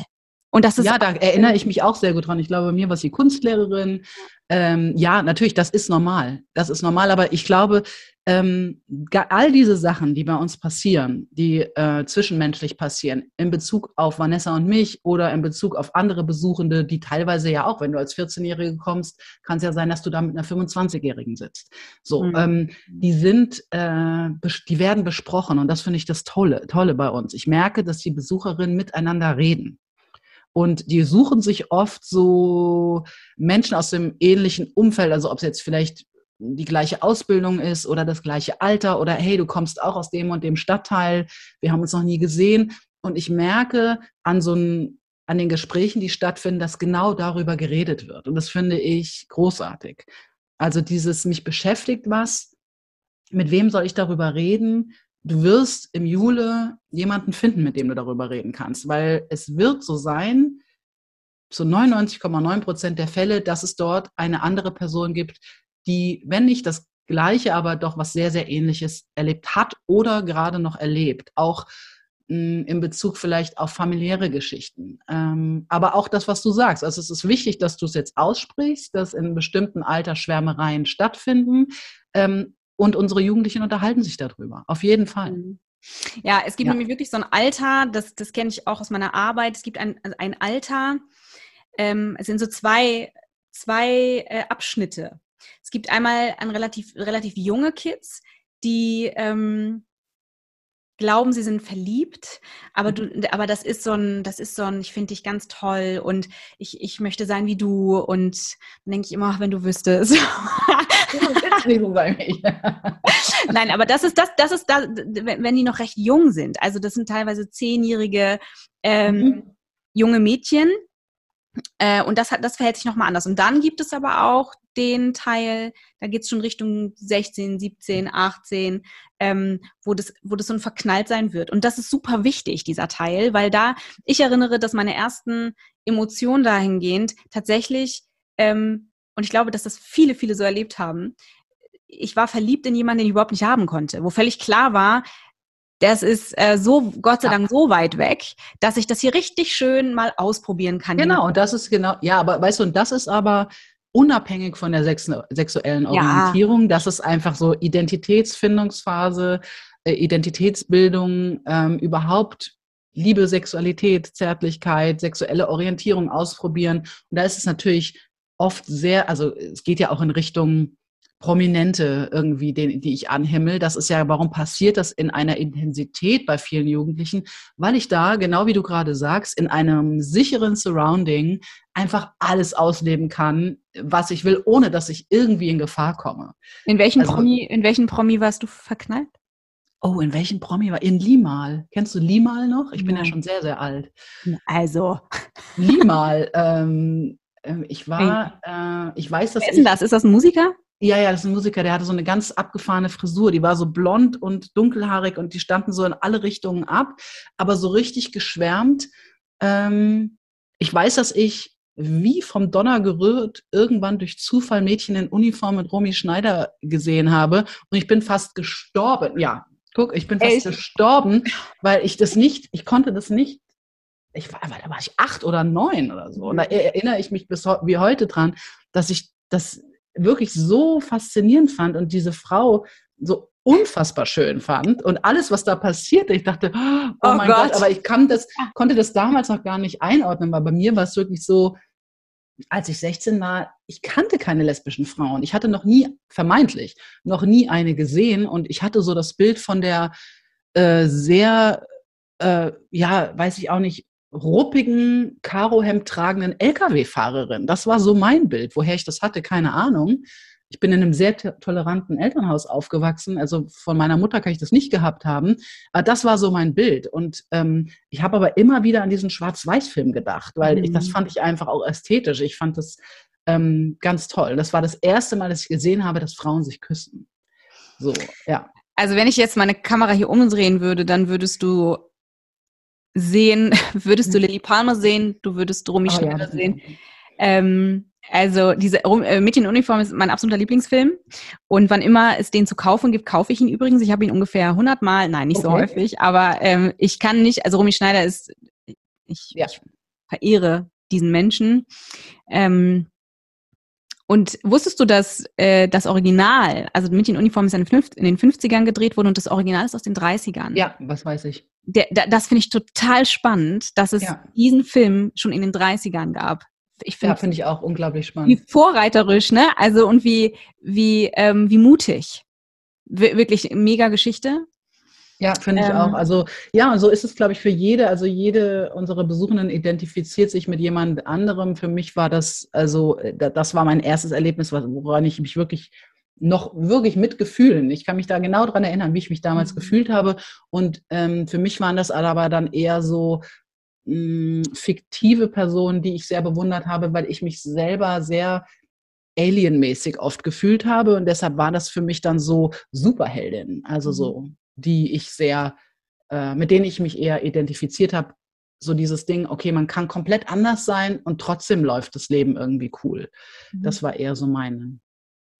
Und das ist ja, da erinnere ich mich auch sehr gut dran. Ich glaube, bei mir war sie Kunstlehrerin. Ähm, ja, natürlich, das ist normal. Das ist normal, aber ich glaube, ähm, all diese Sachen, die bei uns passieren, die äh, zwischenmenschlich passieren, in Bezug auf Vanessa und mich oder in Bezug auf andere Besuchende, die teilweise ja auch, wenn du als 14-Jährige kommst, kann es ja sein, dass du da mit einer 25-Jährigen sitzt. So, mhm. ähm, die sind, äh, die werden besprochen und das finde ich das Tolle, Tolle bei uns. Ich merke, dass die Besucherinnen miteinander reden. Und die suchen sich oft so Menschen aus dem ähnlichen Umfeld, also ob es jetzt vielleicht die gleiche Ausbildung ist oder das gleiche Alter oder hey, du kommst auch aus dem und dem Stadtteil, wir haben uns noch nie gesehen. Und ich merke an so ein, an den Gesprächen, die stattfinden, dass genau darüber geredet wird. Und das finde ich großartig. Also dieses mich beschäftigt was, mit wem soll ich darüber reden? Du wirst im Jule jemanden finden, mit dem du darüber reden kannst, weil es wird so sein, zu 99,9 Prozent der Fälle, dass es dort eine andere Person gibt, die, wenn nicht das Gleiche, aber doch was sehr, sehr Ähnliches erlebt hat oder gerade noch erlebt. Auch mh, hm, in Bezug vielleicht auf familiäre Geschichten. Ähm, aber auch das, was du sagst. Also es ist wichtig, dass du es jetzt aussprichst, dass in bestimmten Altersschwärmereien stattfinden. Ähm, und unsere Jugendlichen unterhalten sich darüber. Auf jeden Fall. Mhm. Ja, es gibt ja. nämlich wirklich so ein Alter, das, das kenne ich auch aus meiner Arbeit. Es gibt ein, ein Alter, ähm, es sind so zwei, zwei äh, Abschnitte. Es gibt einmal an relativ, relativ junge Kids, die ähm, glauben, sie sind verliebt, aber du, mhm. aber das ist so ein, das ist so ein, ich finde dich ganz toll und ich, ich möchte sein wie du und dann denke ich immer, wenn du wüsstest. (laughs) Nein, aber das ist das, das ist das, wenn die noch recht jung sind. Also das sind teilweise zehnjährige ähm, mhm. junge Mädchen, äh, und das, hat, das verhält sich nochmal anders. Und dann gibt es aber auch den Teil, da geht es schon Richtung 16, 17, 18, ähm, wo, das, wo das so ein verknallt sein wird. Und das ist super wichtig, dieser Teil, weil da, ich erinnere, dass meine ersten Emotionen dahingehend tatsächlich, ähm, und ich glaube, dass das viele, viele so erlebt haben, ich war verliebt in jemanden, den ich überhaupt nicht haben konnte, wo völlig klar war, das ist äh, so, Gott sei Dank, so weit weg, dass ich das hier richtig schön mal ausprobieren kann. Genau, und das ist genau, ja, aber weißt du, und das ist aber unabhängig von der sexuellen Orientierung, ja. das ist einfach so Identitätsfindungsphase, äh, Identitätsbildung, ähm, überhaupt Liebe, Sexualität, Zärtlichkeit, sexuelle Orientierung ausprobieren. Und da ist es natürlich oft sehr, also es geht ja auch in Richtung Prominente irgendwie, den, die ich anhimmel. Das ist ja, warum passiert das in einer Intensität bei vielen Jugendlichen? Weil ich da, genau wie du gerade sagst, in einem sicheren Surrounding einfach alles ausleben kann, was ich will, ohne dass ich irgendwie in Gefahr komme. In welchen also, Promi, in welchen Promi warst du verknallt? Oh, in welchen Promi war? In Limal. Kennst du Limal noch? Ich bin ja, ja schon sehr, sehr alt. Also. Limal. (laughs) ähm, ähm ich war, äh, ich weiß, dass. Wer ist denn das? Ist das ein Musiker? Ja, ja, das ist ein Musiker, der hatte so eine ganz abgefahrene Frisur. Die war so blond und dunkelhaarig und die standen so in alle Richtungen ab, aber so richtig geschwärmt. Ähm, ich weiß, dass ich wie vom Donner gerührt irgendwann durch Zufall Mädchen in Uniform mit Romy Schneider gesehen habe und ich bin fast gestorben. Ja, guck, ich bin fast Echt? gestorben, weil ich das nicht, ich konnte das nicht ich war, da war ich acht oder neun oder so. Und da erinnere ich mich bis wie heute dran, dass ich das wirklich so faszinierend fand und diese Frau so unfassbar schön fand und alles, was da passierte, ich dachte, oh, oh mein Gott. Gott. aber ich das, konnte das damals noch gar nicht einordnen, weil bei mir war es wirklich so, als ich 16 war, ich kannte keine lesbischen Frauen. Ich hatte noch nie, vermeintlich, noch nie eine gesehen und ich hatte so das Bild von der äh, sehr, äh, ja, weiß ich auch nicht, ruppigen, Karohemd tragenden Lkw-Fahrerin. Das war so mein Bild. Woher ich das hatte, keine Ahnung. Ich bin in einem sehr toleranten Elternhaus aufgewachsen. Also von meiner Mutter kann ich das nicht gehabt haben. Aber das war so mein Bild. Und ähm, ich habe aber immer wieder an diesen Schwarz-Weiß-Film gedacht, weil mhm. ich, das mhm. fand ich einfach auch ästhetisch. Ich fand das ähm, ganz toll. Das war das erste Mal, dass ich gesehen habe, dass Frauen sich küssen. So, ja. Also wenn ich jetzt meine Kamera hier umdrehen würde, dann würdest du sehen, (laughs) würdest du mhm. Lily Palmer sehen, du würdest Romy oh, Schneider ja. sehen. Ähm, also diese äh, Mädchenuniform ist mein absoluter Lieblingsfilm. Und wann immer es den zu kaufen gibt, kaufe ich ihn übrigens. Ich habe ihn ungefähr 100 Mal, nein, nicht okay. so häufig, aber ähm, ich kann nicht, also Romy Schneider ist, ich, ja. ich verehre diesen Menschen. Ähm, und wusstest du, dass äh, das Original, also Mädchenuniform ist in den 50ern gedreht worden und das Original ist aus den 30ern? Ja, was weiß ich der, das finde ich total spannend, dass es ja. diesen Film schon in den 30ern gab. Ich finde ja, finde ich auch unglaublich spannend. Wie vorreiterisch, ne? Also und wie, wie, ähm, wie mutig. Wir, wirklich mega Geschichte. Ja, finde ich ähm, auch. Also ja, und so ist es, glaube ich, für jede. Also jede unserer Besuchenden identifiziert sich mit jemand anderem. Für mich war das, also äh, das war mein erstes Erlebnis, woran ich mich wirklich noch wirklich mit Gefühlen. Ich kann mich da genau dran erinnern, wie ich mich damals mhm. gefühlt habe. Und ähm, für mich waren das aber dann eher so mh, hm, fiktive Personen, die ich sehr bewundert habe, weil ich mich selber sehr alienmäßig oft gefühlt habe. Und deshalb war das für mich dann so Superheldinnen, also so, mhm. Die ich sehr, äh, mit denen ich mich eher identifiziert habe. So dieses Ding, okay, man kann komplett anders sein und trotzdem läuft das Leben irgendwie cool. Mhm. Das war eher so meine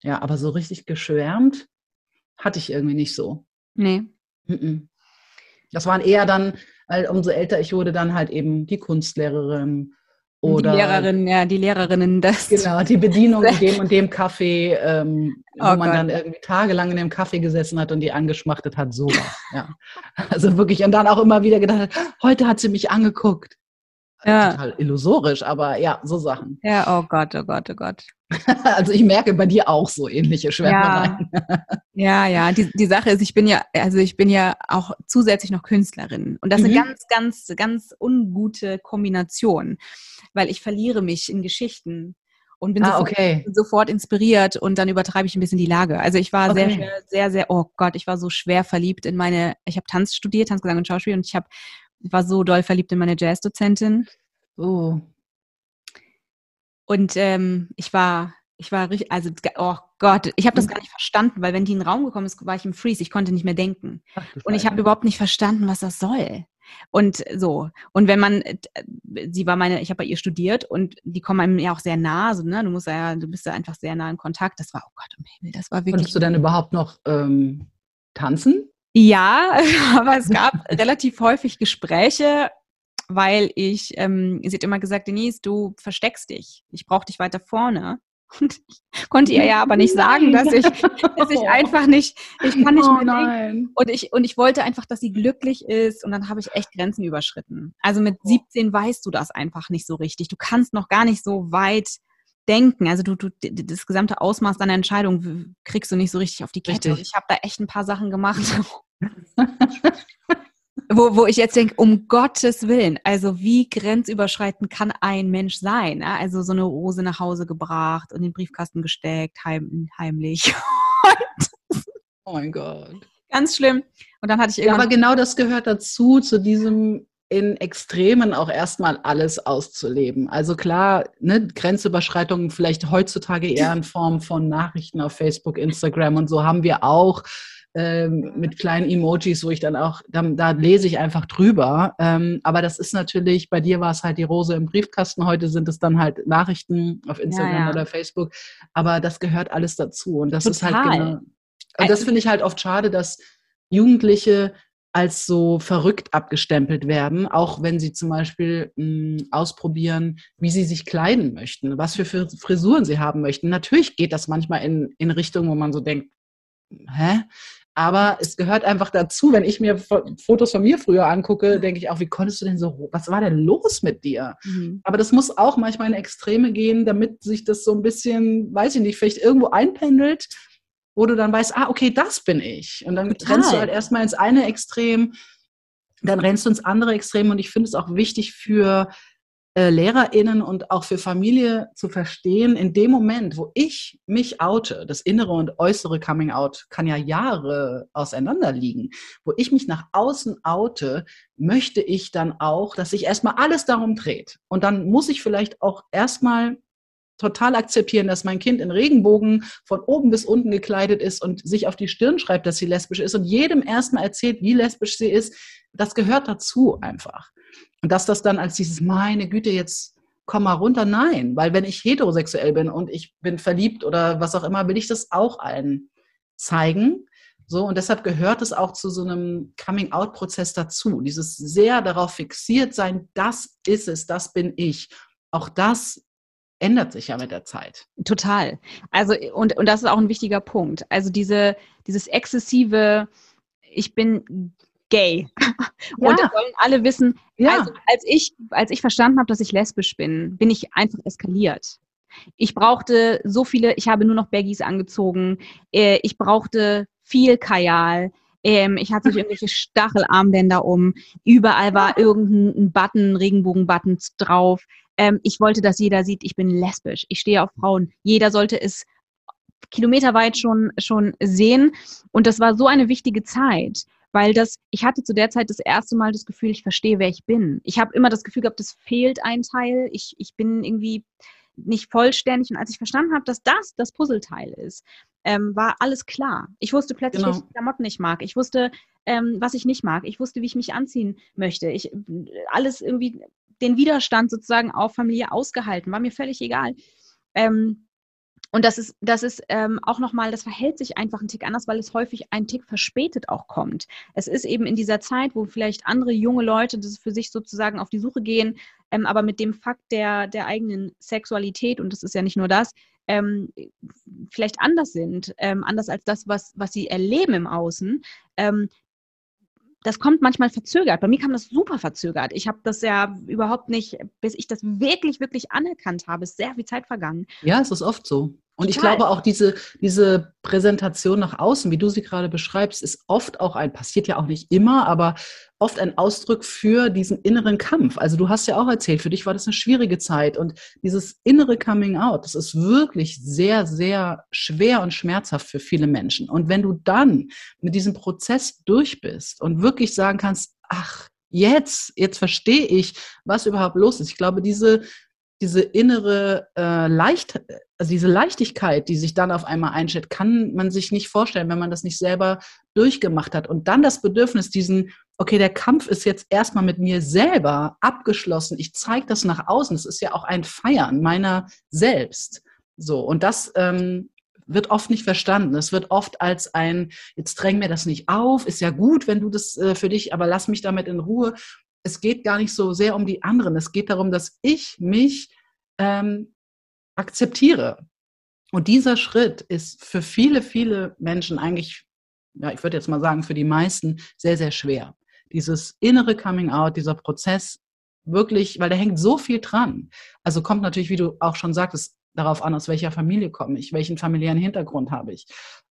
ja, aber so richtig geschwärmt hatte ich irgendwie nicht so. Nee. Das waren eher dann, weil umso älter ich wurde, dann halt eben die Kunstlehrerin oder die Lehrerin, ja, die Lehrerinnen, das. Genau, die Bedienung (laughs) in dem und dem Kaffee, ähm, oh wo man Gott. dann irgendwie tagelang in dem Kaffee gesessen hat und die angeschmachtet hat, sowas. ja. Also wirklich, und dann auch immer wieder gedacht hat, heute hat sie mich angeguckt. Ja. Total illusorisch, aber ja, so Sachen. Ja, oh Gott, oh Gott, oh Gott. (laughs) also ich merke bei dir auch so ähnliche Schwärmereien. Ja, ja, ja. Die, die Sache ist, ich bin ja, also ich bin ja auch zusätzlich noch Künstlerin. Und das ist mhm. eine ganz, ganz, ganz ungute Kombination, weil ich verliere mich in Geschichten und bin, ah, sofort, okay. sofort, inspiriert und dann übertreibe ich ein bisschen die Lage. Also ich war okay. sehr, sehr, sehr, oh Gott, ich war so schwer verliebt in meine, ich habe Tanz studiert, Tanzgesang und Schauspiel und ich habe war so doll verliebt in meine Jazzdozentin. Oh. Und ähm, ich war, ich war richtig, also oh Gott, ich habe das mhm. gar nicht verstanden, weil wenn die in den Raum gekommen ist, war ich im Freeze, ich konnte nicht mehr denken. Ach, und ich habe überhaupt nicht verstanden, was das soll. Und so. Und wenn man, äh, sie war meine, ich habe bei ihr studiert und die kommen einem ja auch sehr nah, so, ne? Du musst ja, du bist ja einfach sehr nah in Kontakt. Das war, oh Gott, um Himmel, das war wirklich. Konntest du dann überhaupt noch ähm, tanzen? Ja, (laughs) aber es gab relativ häufig Gespräche, weil ich, ähm, sie hat immer gesagt, Denise, du versteckst dich. Ich brauche dich weiter vorne. Und ich konnte ihr ja aber nicht sagen, dass ich, dass ich (laughs) einfach nicht, ich kann nicht oh, mehr nein. Und ich, und ich wollte einfach, dass sie glücklich ist. Und dann habe ich echt Grenzen überschritten. Also mit 17 weißt du das einfach nicht so richtig. Du kannst noch gar nicht so weit denken. Also du, du das gesamte Ausmaß deiner Entscheidung kriegst du nicht so richtig auf die Kette. Ich habe da echt ein paar Sachen gemacht. (laughs) wo, wo ich jetzt denke, um Gottes Willen, also wie grenzüberschreitend kann ein Mensch sein? Also so eine Rose nach Hause gebracht und in den Briefkasten gesteckt, heim, heimlich. (laughs) oh mein Gott. Ganz schlimm. Und dann hatte ich irgendwann. Ja, aber genau das gehört dazu, zu diesem in Extremen auch erstmal alles auszuleben. Also klar, ne, Grenzüberschreitungen vielleicht heutzutage eher in Form von Nachrichten auf Facebook, Instagram und so haben wir auch ähm, mit kleinen Emojis, wo ich dann auch, da, da lese ich einfach drüber. Ähm, aber das ist natürlich, bei dir war es halt die Rose im Briefkasten, heute sind es dann halt Nachrichten auf Instagram ja, ja. oder Facebook. Aber das gehört alles dazu. Und das Total. ist halt genau. Und das finde ich halt oft schade, dass Jugendliche als so verrückt abgestempelt werden, auch wenn sie zum Beispiel mh, hm, ausprobieren, wie sie sich kleiden möchten, was für Frisuren sie haben möchten. Natürlich geht das manchmal in, in Richtungen, wo man so denkt, hä? Aber es gehört einfach dazu. Wenn ich mir Fotos von mir früher angucke, denke ich auch, wie konntest du denn so, was war denn los mit dir? Mhm. Aber das muss auch manchmal in Extreme gehen, damit sich das so ein bisschen, weiß ich nicht, vielleicht irgendwo einpendelt wo du dann weißt, ah, okay, das bin ich. Und dann Total. rennst du halt erstmal ins eine Extrem, dann rennst du ins andere Extrem. Und ich finde es auch wichtig für äh, LehrerInnen und auch für Familie zu verstehen, in dem Moment, wo ich mich oute, das innere und äußere Coming Out kann ja Jahre auseinander liegen, wo ich mich nach außen oute, möchte ich dann auch, dass sich erstmal alles darum dreht. Und dann muss ich vielleicht auch erstmal total akzeptieren, dass mein Kind in Regenbogen von oben bis unten gekleidet ist und sich auf die Stirn schreibt, dass sie lesbisch ist und jedem erstmal erzählt, wie lesbisch sie ist, das gehört dazu einfach. Und dass das dann als dieses, meine Güte, jetzt komm mal runter, nein, weil wenn ich heterosexuell bin und ich bin verliebt oder was auch immer, will ich das auch allen zeigen. So, und deshalb gehört es auch zu so einem Coming-out-Prozess dazu. Dieses sehr darauf fixiert sein, das ist es, das bin ich. Auch das ändert sich ja mit der Zeit. Total. Also, und, und das ist auch ein wichtiger Punkt. Also diese, dieses exzessive, ich bin gay. (laughs) Ja. Und das sollen alle wissen. Ja. Also, als ich, als ich verstanden habe, dass ich lesbisch bin, bin ich einfach eskaliert. Ich brauchte so viele, ich habe nur noch Baggies angezogen. Äh, ich brauchte viel Kajal. Ähm, ich hatte (laughs) irgendwelche Stachelarmbänder um. Überall war irgendein Button, Regenbogen-Button drauf ähm, ich wollte, dass jeder sieht, ich bin lesbisch, ich stehe auf Frauen. Jeder sollte es kilometerweit schon, schon sehen. Und das war so eine wichtige Zeit, weil das, ich hatte zu der Zeit das erste Mal das Gefühl, ich verstehe, wer ich bin. Ich habe immer das Gefühl gehabt, es fehlt ein Teil. Ich, ich bin irgendwie nicht vollständig. Und als ich verstanden habe, dass das das Puzzleteil ist, ähm, war alles klar. Ich wusste plötzlich, genau. welche Klamotten ich mag. Ich wusste, ähm, was ich nicht mag. Ich wusste, wie ich mich anziehen möchte. Ich alles irgendwie den Widerstand sozusagen auf Familie ausgehalten, war mir völlig egal. Ähm, und das ist, das ist ähm, auch nochmal, das verhält sich einfach ein Tick anders, weil es häufig ein Tick verspätet auch kommt. Es ist eben in dieser Zeit, wo vielleicht andere junge Leute das für sich sozusagen auf die Suche gehen, ähm, aber mit dem Fakt der, der eigenen Sexualität, und das ist ja nicht nur das, ähm, vielleicht anders sind, ähm, anders als das, was, was sie erleben im Außen, ähm, das kommt manchmal verzögert. Bei mir kam das super verzögert. Ich habe das ja überhaupt nicht, bis ich das wirklich, wirklich anerkannt habe, ist sehr viel Zeit vergangen. Ja, es ist oft so. Und Total. ich glaube auch diese, diese Präsentation nach außen, wie du sie gerade beschreibst, ist oft auch ein, passiert ja auch nicht immer, aber oft ein Ausdruck für diesen inneren Kampf. Also du hast ja auch erzählt, für dich war das eine schwierige Zeit und dieses innere Coming Out, das ist wirklich sehr, sehr schwer und schmerzhaft für viele Menschen. Und wenn du dann mit diesem Prozess durch bist und wirklich sagen kannst, ach, jetzt, jetzt verstehe ich, was überhaupt los ist. Ich glaube, diese diese innere äh, Leicht, also diese Leichtigkeit, die sich dann auf einmal einstellt, kann man sich nicht vorstellen, wenn man das nicht selber durchgemacht hat. Und dann das Bedürfnis, diesen, okay, der Kampf ist jetzt erstmal mit mir selber abgeschlossen. Ich zeige das nach außen. Das ist ja auch ein Feiern meiner selbst. So. Und das ähm, wird oft nicht verstanden. Es wird oft als ein, jetzt dräng mir das nicht auf, ist ja gut, wenn du das äh, für dich, aber lass mich damit in Ruhe es geht gar nicht so sehr um die anderen. Es geht darum, dass ich mich ähm, akzeptiere. Und dieser Schritt ist für viele, viele Menschen eigentlich, ja, ich würde jetzt mal sagen, für die meisten sehr, sehr schwer. Dieses innere Coming Out, dieser Prozess wirklich, weil da hängt so viel dran. Also kommt natürlich, wie du auch schon sagtest, darauf an, aus welcher Familie komme ich, welchen familiären Hintergrund habe ich.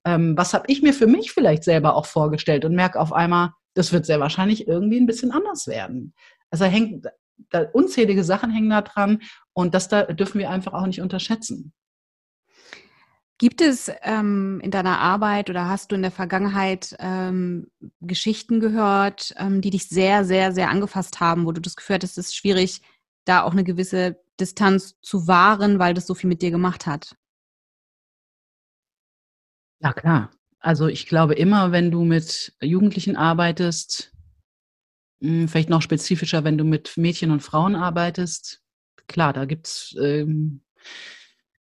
Ähm, was habe ich mir für mich vielleicht selber auch vorgestellt und merke auf einmal, das wird sehr wahrscheinlich irgendwie ein bisschen anders werden. Also hängt, da, unzählige Sachen hängen da dran und das da dürfen wir einfach auch nicht unterschätzen. Gibt es ähm, in deiner Arbeit oder hast du in der Vergangenheit ähm, Geschichten gehört, ähm, die dich sehr, sehr, sehr angefasst haben, wo du das Gefühl hattest, es ist schwierig, da auch eine gewisse Distanz zu wahren, weil das so viel mit dir gemacht hat? Ja, klar. Also ich glaube immer, wenn du mit Jugendlichen arbeitest, hm, vielleicht noch spezifischer, wenn du mit Mädchen und Frauen arbeitest, klar, da gibt es ähm,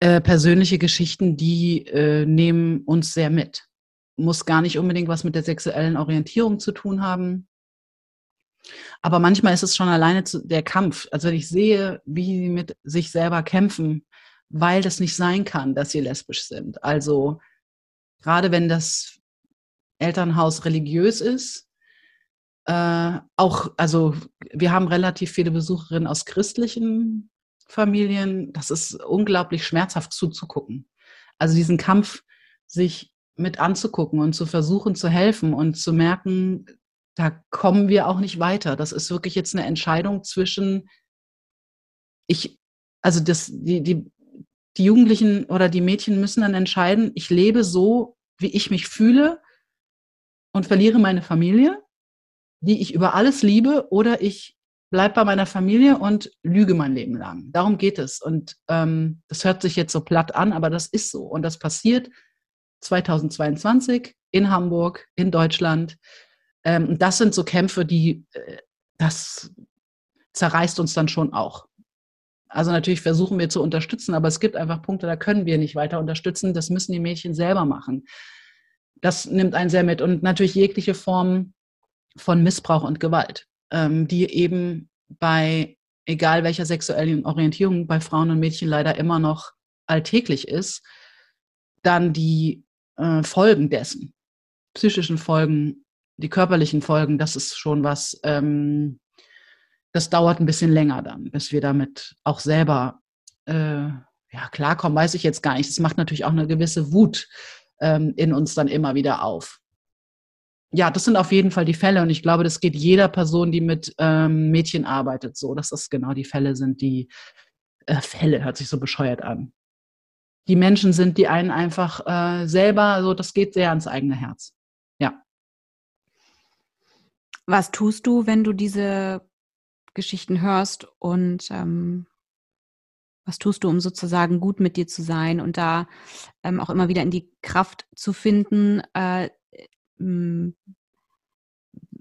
äh, persönliche Geschichten, die äh, nehmen uns sehr mit. Muss gar nicht unbedingt was mit der sexuellen Orientierung zu tun haben. Aber manchmal ist es schon alleine zu, der Kampf. Also wenn ich sehe, wie sie mit sich selber kämpfen, weil das nicht sein kann, dass sie lesbisch sind. Also gerade wenn das Elternhaus religiös ist, äh, auch, also wir haben relativ viele Besucherinnen aus christlichen Familien, das ist unglaublich schmerzhaft zuzugucken. Also diesen Kampf sich mit anzugucken und zu versuchen zu helfen und zu merken, da kommen wir auch nicht weiter. Das ist wirklich jetzt eine Entscheidung zwischen ich, also das, die, die, die Jugendlichen oder die Mädchen müssen dann entscheiden, ich lebe so, wie ich mich fühle und verliere meine Familie, die ich über alles liebe, oder ich bleib bei meiner Familie und lüge mein Leben lang. Darum geht es. Und ähm, das hört sich jetzt so platt an, aber das ist so. Und das passiert 2022 in Hamburg, in Deutschland. Ähm, das sind so Kämpfe, die, äh, das zerreißt uns dann schon auch. Also natürlich versuchen wir zu unterstützen, aber es gibt einfach Punkte, da können wir nicht weiter unterstützen. Das müssen die Mädchen selber machen. Das nimmt einen sehr mit. Und natürlich jegliche Form von Missbrauch und Gewalt ähm, die eben bei, egal welcher sexuellen Orientierung, bei Frauen und Mädchen leider immer noch alltäglich ist, dann die äh, Folgen dessen, psychischen Folgen, die körperlichen Folgen, das ist schon was, ähm, das dauert ein bisschen länger dann, bis wir damit auch selber äh, ja, klarkommen, weiß ich jetzt gar nicht. Es macht natürlich auch eine gewisse Wut ähm, in uns dann immer wieder auf ja, das sind auf jeden Fall die Fälle und ich glaube, das geht jeder Person, die mit ähm, Mädchen arbeitet, so, dass das genau die Fälle sind, die äh, Fälle hört sich so bescheuert an. Die Menschen sind, die einen einfach äh, selber, so, das geht sehr ans eigene Herz. Ja. Was tust du, wenn du diese Geschichten hörst und ähm, was tust du, um sozusagen gut mit dir zu sein und da ähm, auch immer wieder in die Kraft zu finden, äh,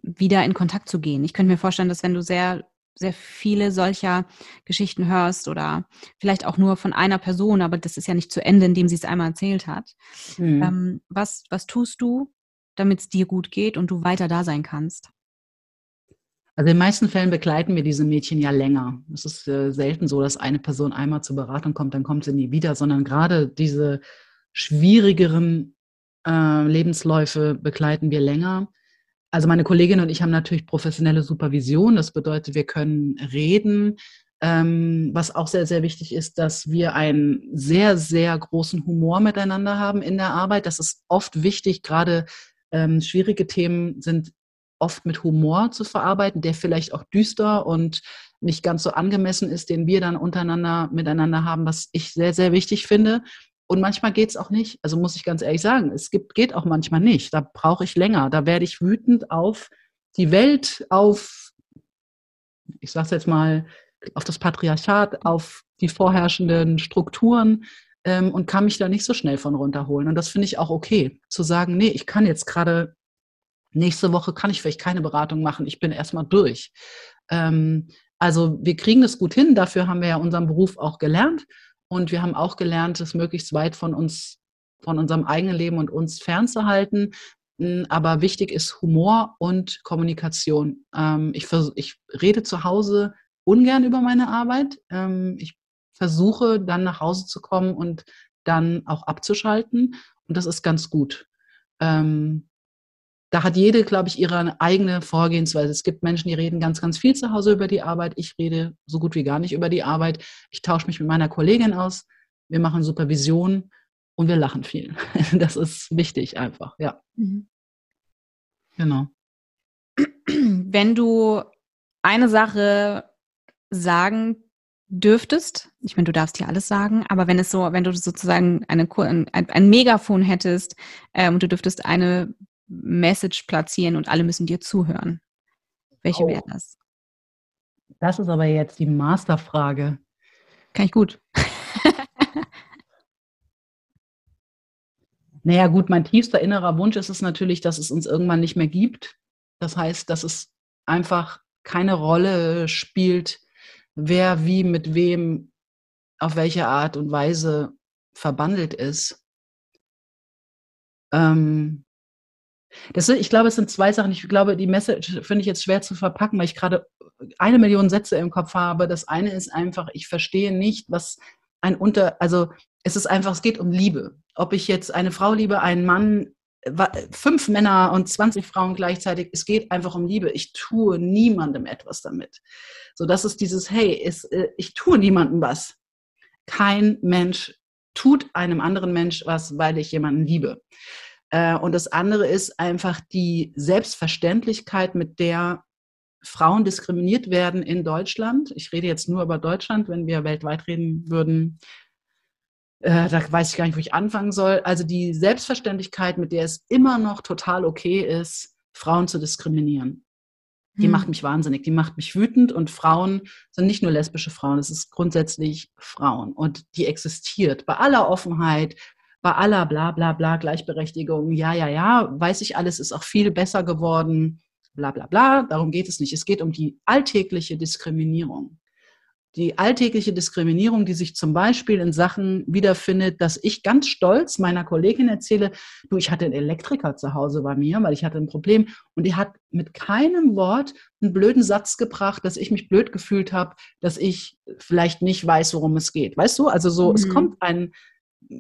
wieder in Kontakt zu gehen. Ich könnte mir vorstellen, dass wenn du sehr, sehr viele solcher Geschichten hörst oder vielleicht auch nur von einer Person, aber das ist ja nicht zu Ende, indem sie es einmal erzählt hat. Mhm. Ähm, was, was tust du, damit es dir gut geht und du weiter da sein kannst? Also in den meisten Fällen begleiten wir diese Mädchen ja länger. Es ist äh, selten so, dass eine Person einmal zur Beratung kommt, dann kommt sie nie wieder, sondern gerade diese schwierigeren äh, Lebensläufe begleiten wir länger. Also meine Kollegin und ich haben natürlich professionelle Supervision. Das bedeutet, wir können reden. Ähm, was auch sehr, sehr wichtig ist, dass wir einen sehr, sehr großen Humor miteinander haben in der Arbeit. Das ist oft wichtig. Gerade ähm, schwierige Themen sind oft mit Humor zu verarbeiten, der vielleicht auch düster und nicht ganz so angemessen ist, den wir dann untereinander miteinander haben, was ich sehr, sehr wichtig finde. Und manchmal geht es auch nicht. Also muss ich ganz ehrlich sagen, es gibt, geht auch manchmal nicht. Da brauche ich länger. Da werde ich wütend auf die Welt, auf, ich sage es jetzt mal, auf das Patriarchat, auf die vorherrschenden Strukturen ähm, und kann mich da nicht so schnell von runterholen. Und das finde ich auch okay, zu sagen, nee, ich kann jetzt gerade, nächste Woche kann ich vielleicht keine Beratung machen, ich bin erstmal durch. Ähm, also wir kriegen das gut hin, dafür haben wir ja unseren Beruf auch gelernt. Und wir haben auch gelernt, es möglichst weit von uns, von unserem eigenen Leben und uns fernzuhalten. Hm, aber wichtig ist Humor und Kommunikation. Ähm, ich, ich rede zu Hause ungern über meine Arbeit. Ähm, ich versuche dann nach Hause zu kommen und dann auch abzuschalten. Und das ist ganz gut. Ähm, da hat jede, glaube ich, ihre eigene Vorgehensweise. Es gibt Menschen, die reden ganz, ganz viel zu Hause über die Arbeit. Ich rede so gut wie gar nicht über die Arbeit. Ich tausche mich mit meiner Kollegin aus, wir machen Supervision und wir lachen viel. (laughs) Das ist wichtig einfach, ja. Mhm. Genau. Wenn du eine Sache sagen dürftest, ich meine, du darfst hier alles sagen, aber wenn es so, wenn du sozusagen eine, ein, ein Megafon hättest äh, und du dürftest eine Message platzieren und alle müssen dir zuhören, welche oh. wäre das? Das ist aber jetzt die Masterfrage. Kann ich gut. (laughs) naja, gut, mein tiefster innerer Wunsch ist es natürlich, dass es uns irgendwann nicht mehr gibt. Das heißt, dass es einfach keine Rolle spielt, wer wie mit wem auf welche Art und Weise verbandelt ist. Ähm, das, ich glaube, es sind zwei Sachen. Ich glaube, die Message finde ich jetzt schwer zu verpacken, weil ich gerade eine Million Sätze im Kopf habe. Das eine ist einfach, ich verstehe nicht, was ein Unter, also es ist einfach, es geht um Liebe. Ob ich jetzt eine Frau liebe, einen Mann, fünf Männer und 20 Frauen gleichzeitig, es geht einfach um Liebe. Ich tue niemandem etwas damit. So, das ist dieses, hey, es, äh, ich tue niemandem was. Kein Mensch tut einem anderen Mensch was, weil ich jemanden liebe. Äh, und das andere ist einfach die Selbstverständlichkeit, mit der Frauen diskriminiert werden in Deutschland. Ich rede jetzt nur über Deutschland, wenn wir weltweit reden würden, äh, da weiß ich gar nicht, wo ich anfangen soll. Also die Selbstverständlichkeit, mit der es immer noch total okay ist, Frauen zu diskriminieren. Die hm. macht mich wahnsinnig, die macht mich wütend und Frauen sind nicht nur lesbische Frauen, es ist grundsätzlich Frauen und die existiert bei aller Offenheit, bei aller bla bla bla Gleichberechtigung, ja, ja, ja, weiß ich alles, ist auch viel besser geworden, bla bla bla, darum geht es nicht. Es geht um die alltägliche Diskriminierung die alltägliche Diskriminierung, die sich zum Beispiel in Sachen wiederfindet, dass ich ganz stolz meiner Kollegin erzähle, du, ich hatte einen Elektriker zu Hause bei mir, weil ich hatte ein Problem und die hat mit keinem Wort einen blöden Satz gebracht, dass ich mich blöd gefühlt habe, dass ich vielleicht nicht weiß, worum es geht. Weißt du, also so, mhm. es kommt ein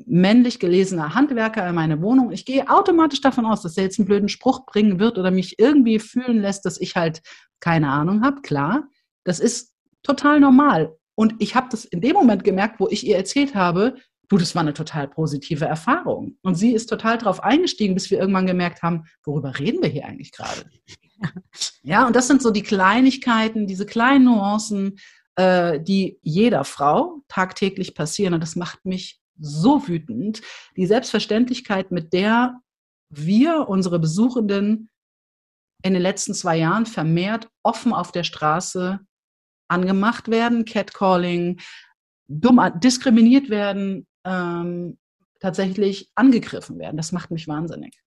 männlich gelesener Handwerker in meine Wohnung. Ich gehe automatisch davon aus, dass er jetzt einen blöden Spruch bringen wird oder mich irgendwie fühlen lässt, dass ich halt keine Ahnung habe. Klar, das ist total normal. Und ich habe das in dem Moment gemerkt, wo ich ihr erzählt habe, du, das war eine total positive Erfahrung. Und sie ist total darauf eingestiegen, bis wir irgendwann gemerkt haben, worüber reden wir hier eigentlich gerade? (laughs) Ja, und das sind so die Kleinigkeiten, diese kleinen Nuancen, äh, die jeder Frau tagtäglich passieren. Und das macht mich so wütend. Die Selbstverständlichkeit, mit der wir unsere Besuchenden in den letzten zwei Jahren vermehrt offen auf der Straße angemacht werden, Catcalling, dumm diskriminiert werden, ähm, tatsächlich angegriffen werden. Das macht mich wahnsinnig.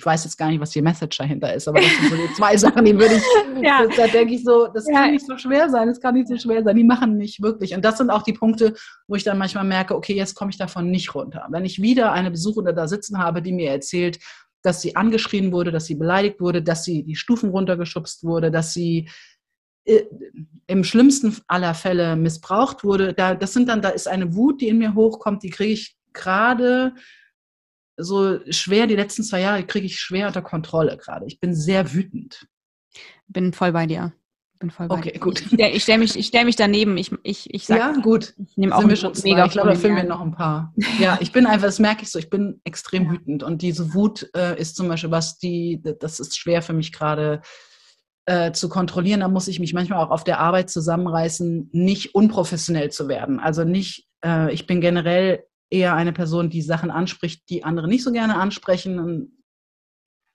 Ich weiß jetzt gar nicht, was die Message dahinter ist, aber das sind so die zwei (laughs) Sachen, die würde ich, (laughs) ja. da denke ich so, das kann nicht so schwer sein, das kann nicht so schwer sein, die machen mich wirklich. Und das sind auch die Punkte, wo ich dann manchmal merke, okay, jetzt komme ich davon nicht runter. Wenn ich wieder eine Besuchende da sitzen habe, die mir erzählt, dass sie angeschrien wurde, dass sie beleidigt wurde, dass sie die Stufen runtergeschubst wurde, dass sie äh, im schlimmsten aller Fälle missbraucht wurde, da, das sind dann, da ist eine Wut, die in mir hochkommt, die kriege ich gerade so schwer, die letzten zwei Jahre kriege ich schwer unter Kontrolle gerade. Ich bin sehr wütend. Bin voll bei dir. Bin voll bei okay, dir. gut. Ich, ich stelle mich, stell mich daneben. Ich, ich, ich sag, ja, gut. Ich nehme auch schon mega. Ich glaube, da filmen wir noch ein paar. (laughs) Ja, ich bin einfach, das merke ich so, ich bin extrem ja. wütend. Und diese Wut äh, ist zum Beispiel was, die, das ist schwer für mich gerade äh, zu kontrollieren, da muss ich mich manchmal auch auf der Arbeit zusammenreißen, nicht unprofessionell zu werden. Also nicht, äh, ich bin generell eher eine Person, die Sachen anspricht, die andere nicht so gerne ansprechen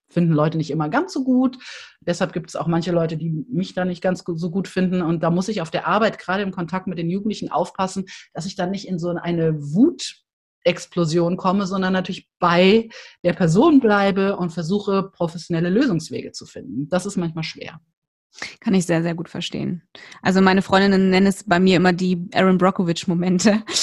finden Leute nicht immer ganz so gut. Deshalb gibt es auch manche Leute, die mich da nicht ganz so gut finden. Und da muss ich auf der Arbeit, gerade im Kontakt mit den Jugendlichen, aufpassen, dass ich dann nicht in so eine Wut Explosion komme, sondern natürlich bei der Person bleibe und versuche, professionelle Lösungswege zu finden. Das ist manchmal schwer. Kann ich sehr, sehr gut verstehen. Also meine Freundinnen nennen es bei mir immer die Aaron Brockovich-Momente. (laughs)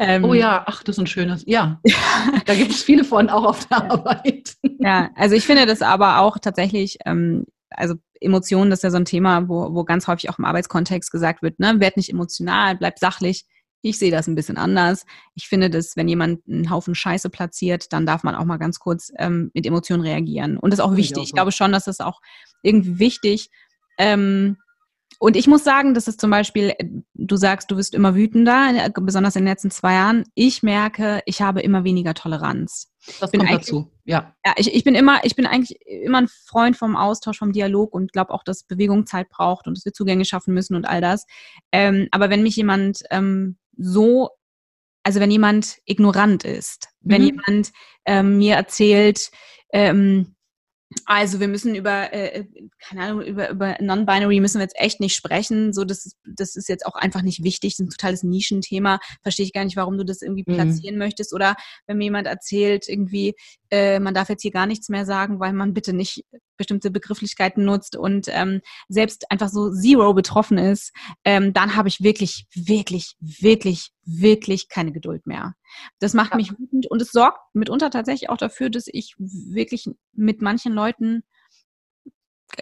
Ähm, oh ja, ach, das ist ein schönes, ja. (laughs) da gibt es viele von, auch auf der Arbeit. (laughs) ja, also ich finde das aber auch tatsächlich, ähm, also Emotionen, das ist ja so ein Thema, wo, wo ganz häufig auch im Arbeitskontext gesagt wird, ne, werd nicht emotional, bleib sachlich. Ich sehe das ein bisschen anders. Ich finde, dass wenn jemand einen Haufen Scheiße platziert, dann darf man auch mal ganz kurz ähm, mit Emotionen reagieren. Und das ist auch wichtig. Ich, auch so. ich glaube schon, dass das auch irgendwie wichtig ähm, Und ich muss sagen, das ist zum Beispiel, du sagst, du wirst immer wütender, besonders in den letzten zwei Jahren. Ich merke, ich habe immer weniger Toleranz. Das kommt dazu, ja. Ja, ich, ich bin immer, ich bin eigentlich immer ein Freund vom Austausch, vom Dialog und glaube auch, dass Bewegung Zeit braucht und dass wir Zugänge schaffen müssen und all das. Ähm, aber wenn mich jemand ähm, so, also wenn jemand ignorant ist, mhm. wenn jemand ähm, mir erzählt, ähm, also wir müssen über, äh, keine Ahnung, über, über Non-Binary müssen wir jetzt echt nicht sprechen. So, das ist, das ist jetzt auch einfach nicht wichtig, das ist ein totales Nischenthema. Verstehe ich gar nicht, warum du das irgendwie mhm. platzieren mhm. möchtest. Oder wenn mir jemand erzählt, irgendwie, äh, man darf jetzt hier gar nichts mehr sagen, weil man bitte nicht bestimmte Begrifflichkeiten nutzt und ähm, selbst einfach so zero betroffen ist, ähm, dann habe ich wirklich, wirklich, wirklich, wirklich keine Geduld mehr. Das macht mich wütend und es sorgt mitunter tatsächlich auch dafür, dass ich wirklich mit manchen Leuten,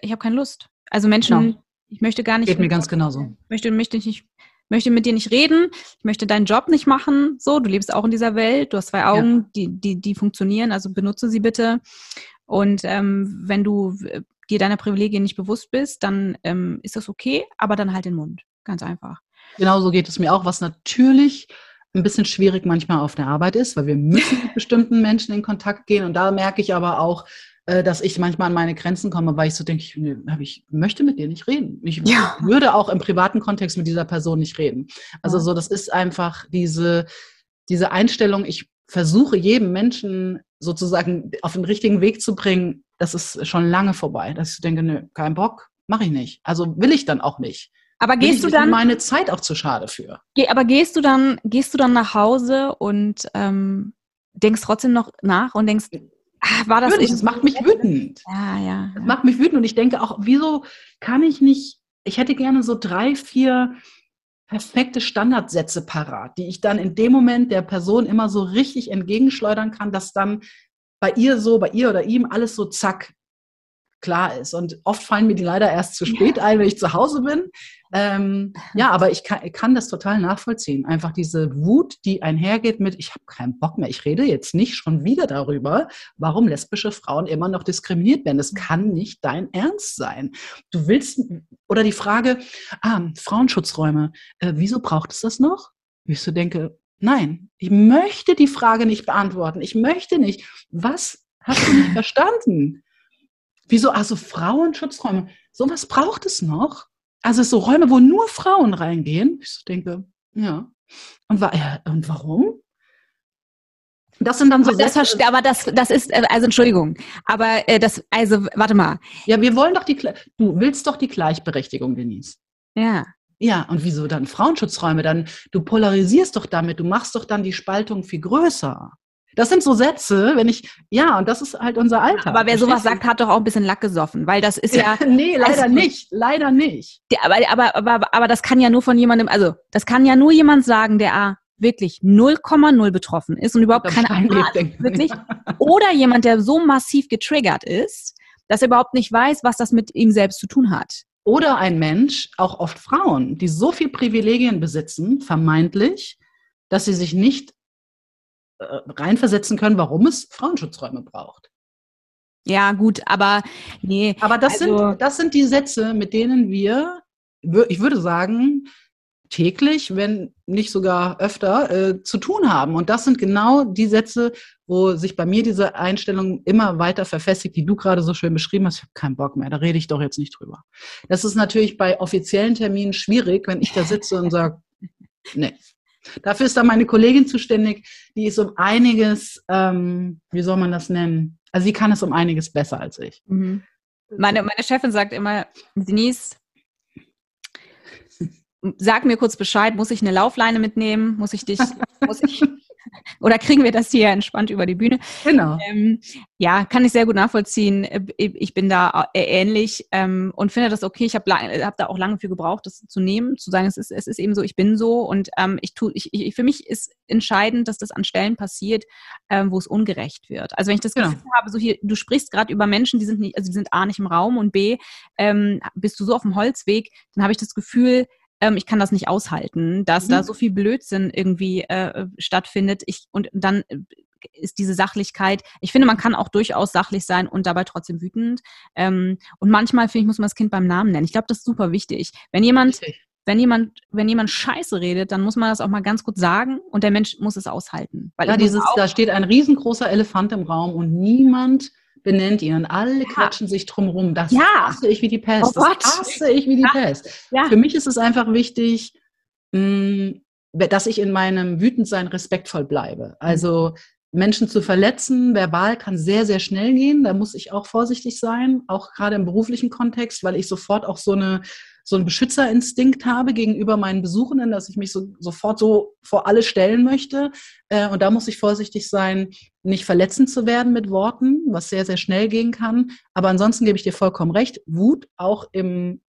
ich habe keine Lust. Also Menschen, genau. ich möchte gar nicht. Geht mir ganz genauso. Möchte, möchte ich nicht möchte mit dir nicht reden, ich möchte deinen Job nicht machen. So, du lebst auch in dieser Welt, du hast zwei Augen, ja. die, die, die funktionieren, also benutze sie bitte. Und ähm, wenn du äh, dir deiner Privilegien nicht bewusst bist, dann ähm, ist das okay, aber dann halt den Mund. Ganz einfach. Genau so geht es mir auch, was natürlich ein bisschen schwierig manchmal auf der Arbeit ist, weil wir müssen mit (laughs) bestimmten Menschen in Kontakt gehen. Und da merke ich aber auch, dass ich manchmal an meine Grenzen komme, weil ich so denke, ich, ich möchte mit dir nicht reden. Ich ja. würde auch im privaten Kontext mit dieser Person nicht reden. Also so, das ist einfach diese, diese Einstellung, ich versuche jedem Menschen sozusagen auf den richtigen Weg zu bringen, das ist schon lange vorbei. Dass ich denke, nö, kein Bock, mache ich nicht. Also will ich dann auch nicht. Aber gehst du dann meine Zeit auch zu schade für? Aber gehst du dann gehst du dann nach Hause und ähm, denkst trotzdem noch nach und denkst, ah, war das? Natürlich, das macht mich wütend. Ja, ja. Das ja. macht mich wütend und ich denke auch, wieso kann ich nicht? Ich hätte gerne so drei, vier perfekte Standardsätze parat, die ich dann in dem Moment der Person immer so richtig entgegenschleudern kann, dass dann bei ihr so, bei ihr oder ihm alles so zack klar ist. Und oft fallen mir die leider erst zu spät ein, wenn ich zu Hause bin. Ähm, ja, aber ich kann, ich kann das total nachvollziehen. Einfach diese Wut, die einhergeht mit, ich habe keinen Bock mehr, ich rede jetzt nicht schon wieder darüber, warum lesbische Frauen immer noch diskriminiert werden. Das kann nicht dein Ernst sein. Du willst, oder die Frage, ah, Frauenschutzräume, äh, wieso braucht es das noch? Ich so denke, nein, ich möchte die Frage nicht beantworten. Ich möchte nicht. Was hast du nicht (laughs) verstanden? Wieso, also Frauenschutzräume, sowas braucht es noch? Also so Räume, wo nur Frauen reingehen. Ich so denke, ja. Und, wa ja, und warum? Das sind dann so. Aber das, aber das, das ist, äh, also Entschuldigung, aber äh, das, also warte mal. Ja, wir wollen doch die, du willst doch die Gleichberechtigung, Denise. Ja. Ja, und wieso dann Frauenschutzräume? Dann, du polarisierst doch damit, du machst doch dann die Spaltung viel größer. Das sind so Sätze, wenn ich, ja, und das ist halt unser Alltag. Aber wer sowas sagt, hat doch auch ein bisschen Lack gesoffen, weil das ist ja. (laughs) nee, leider also, nicht, leider nicht. Aber, aber, aber, aber das kann ja nur von jemandem, also das kann ja nur jemand sagen, der A, wirklich 0,0 betroffen ist und überhaupt keine Ahnung hat, wirklich. Oder jemand, der so massiv getriggert ist, dass er überhaupt nicht weiß, was das mit ihm selbst zu tun hat. Oder ein Mensch, auch oft Frauen, die so viel Privilegien besitzen, vermeintlich, dass sie sich nicht reinversetzen können, warum es Frauenschutzräume braucht. Ja, gut, aber nee. Aber das, also, sind, das sind die Sätze, mit denen wir, ich würde sagen, täglich, wenn nicht sogar öfter, äh, zu tun haben. Und das sind genau die Sätze, wo sich bei mir diese Einstellung immer weiter verfestigt, die du gerade so schön beschrieben hast. Ich habe keinen Bock mehr, da rede ich doch jetzt nicht drüber. Das ist natürlich bei offiziellen Terminen schwierig, wenn ich da sitze und sage, nee, Dafür ist da meine Kollegin zuständig, die ist um einiges, ähm, wie soll man das nennen? Also sie kann es um einiges besser als ich. Mhm. Meine, meine Chefin sagt immer, Denise, sag mir kurz Bescheid, muss ich eine Laufleine mitnehmen? Muss ich dich, muss ich, oder kriegen wir das hier entspannt über die Bühne? Genau. Ähm, ja, kann ich sehr gut nachvollziehen. Äh, ich bin da äh, ähnlich ähm, und finde das okay. Ich habe hab da auch lange für gebraucht, das zu nehmen, zu sagen, es ist, es ist eben so, ich bin so und ähm, ich tue, ich, ich, für mich ist entscheidend, dass das an Stellen passiert, ähm, wo es ungerecht wird. Also wenn ich das genau. Gefühl habe, so hier, du sprichst gerade über Menschen, die sind nicht, also die sind A nicht im Raum und B, ähm, bist du so auf dem Holzweg, dann habe ich das Gefühl, ähm, ich kann das nicht aushalten, dass mhm. da so viel Blödsinn irgendwie äh, stattfindet. Ich, und dann äh, ist diese Sachlichkeit. Ich finde, man kann auch durchaus sachlich sein und dabei trotzdem wütend. Ähm, und manchmal, finde ich, muss man das Kind beim Namen nennen. Ich glaube, das ist super wichtig. Wenn jemand, Richtig. wenn jemand, wenn jemand Scheiße redet, dann muss man das auch mal ganz kurz sagen und der Mensch muss es aushalten. Weil ja, dieses, da steht ein riesengroßer Elefant im Raum und niemand benennt ihn und alle ja. quatschen sich drumherum. Das ja. hasse ich wie die Pest. Oh das hasse ich wie die ja. Pest. Für mich ist es einfach wichtig, mm, dass ich in meinem Wütendsein respektvoll bleibe. Also Menschen zu verletzen, verbal kann sehr, sehr schnell gehen. Da muss ich auch vorsichtig sein, auch gerade im beruflichen Kontext, weil ich sofort auch so eine so einen Beschützerinstinkt habe gegenüber meinen Besuchenden, dass ich mich so, sofort so vor alle stellen möchte. Äh, und da muss ich vorsichtig sein, nicht verletzend zu werden mit Worten, was sehr, sehr schnell gehen kann. Aber ansonsten gebe ich dir vollkommen recht. Wut auch im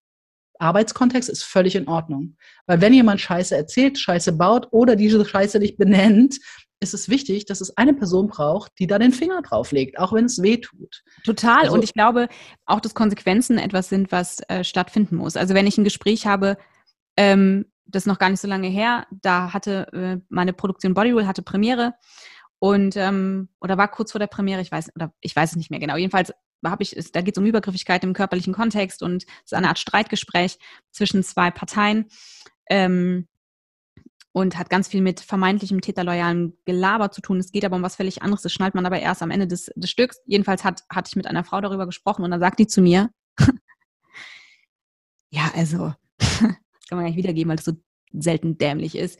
Arbeitskontext ist völlig in Ordnung. Weil wenn jemand Scheiße erzählt, Scheiße baut oder diese Scheiße nicht benennt, ist es wichtig, dass es eine Person braucht, die da den Finger drauf legt, auch wenn es weh tut. Total. Also, und ich glaube auch, dass Konsequenzen etwas sind, was äh, stattfinden muss. Also wenn ich ein Gespräch habe, ähm, das ist noch gar nicht so lange her, da hatte äh, meine Produktion Bodyroll hatte Premiere und ähm, oder war kurz vor der Premiere, ich weiß oder ich weiß es nicht mehr genau. Jedenfalls habe ich, da geht es um Übergriffigkeit im körperlichen Kontext und es ist eine Art Streitgespräch zwischen zwei Parteien. Ähm, und hat ganz viel mit vermeintlichem täterloyalen Gelaber zu tun. Es geht aber um was völlig anderes. Das schnallt man aber erst am Ende des, des Stücks. Jedenfalls hat, hatte ich mit einer Frau darüber gesprochen und dann sagt die zu mir, (laughs) ja, also, das (laughs) kann man gar nicht wiedergeben, weil das so selten dämlich ist.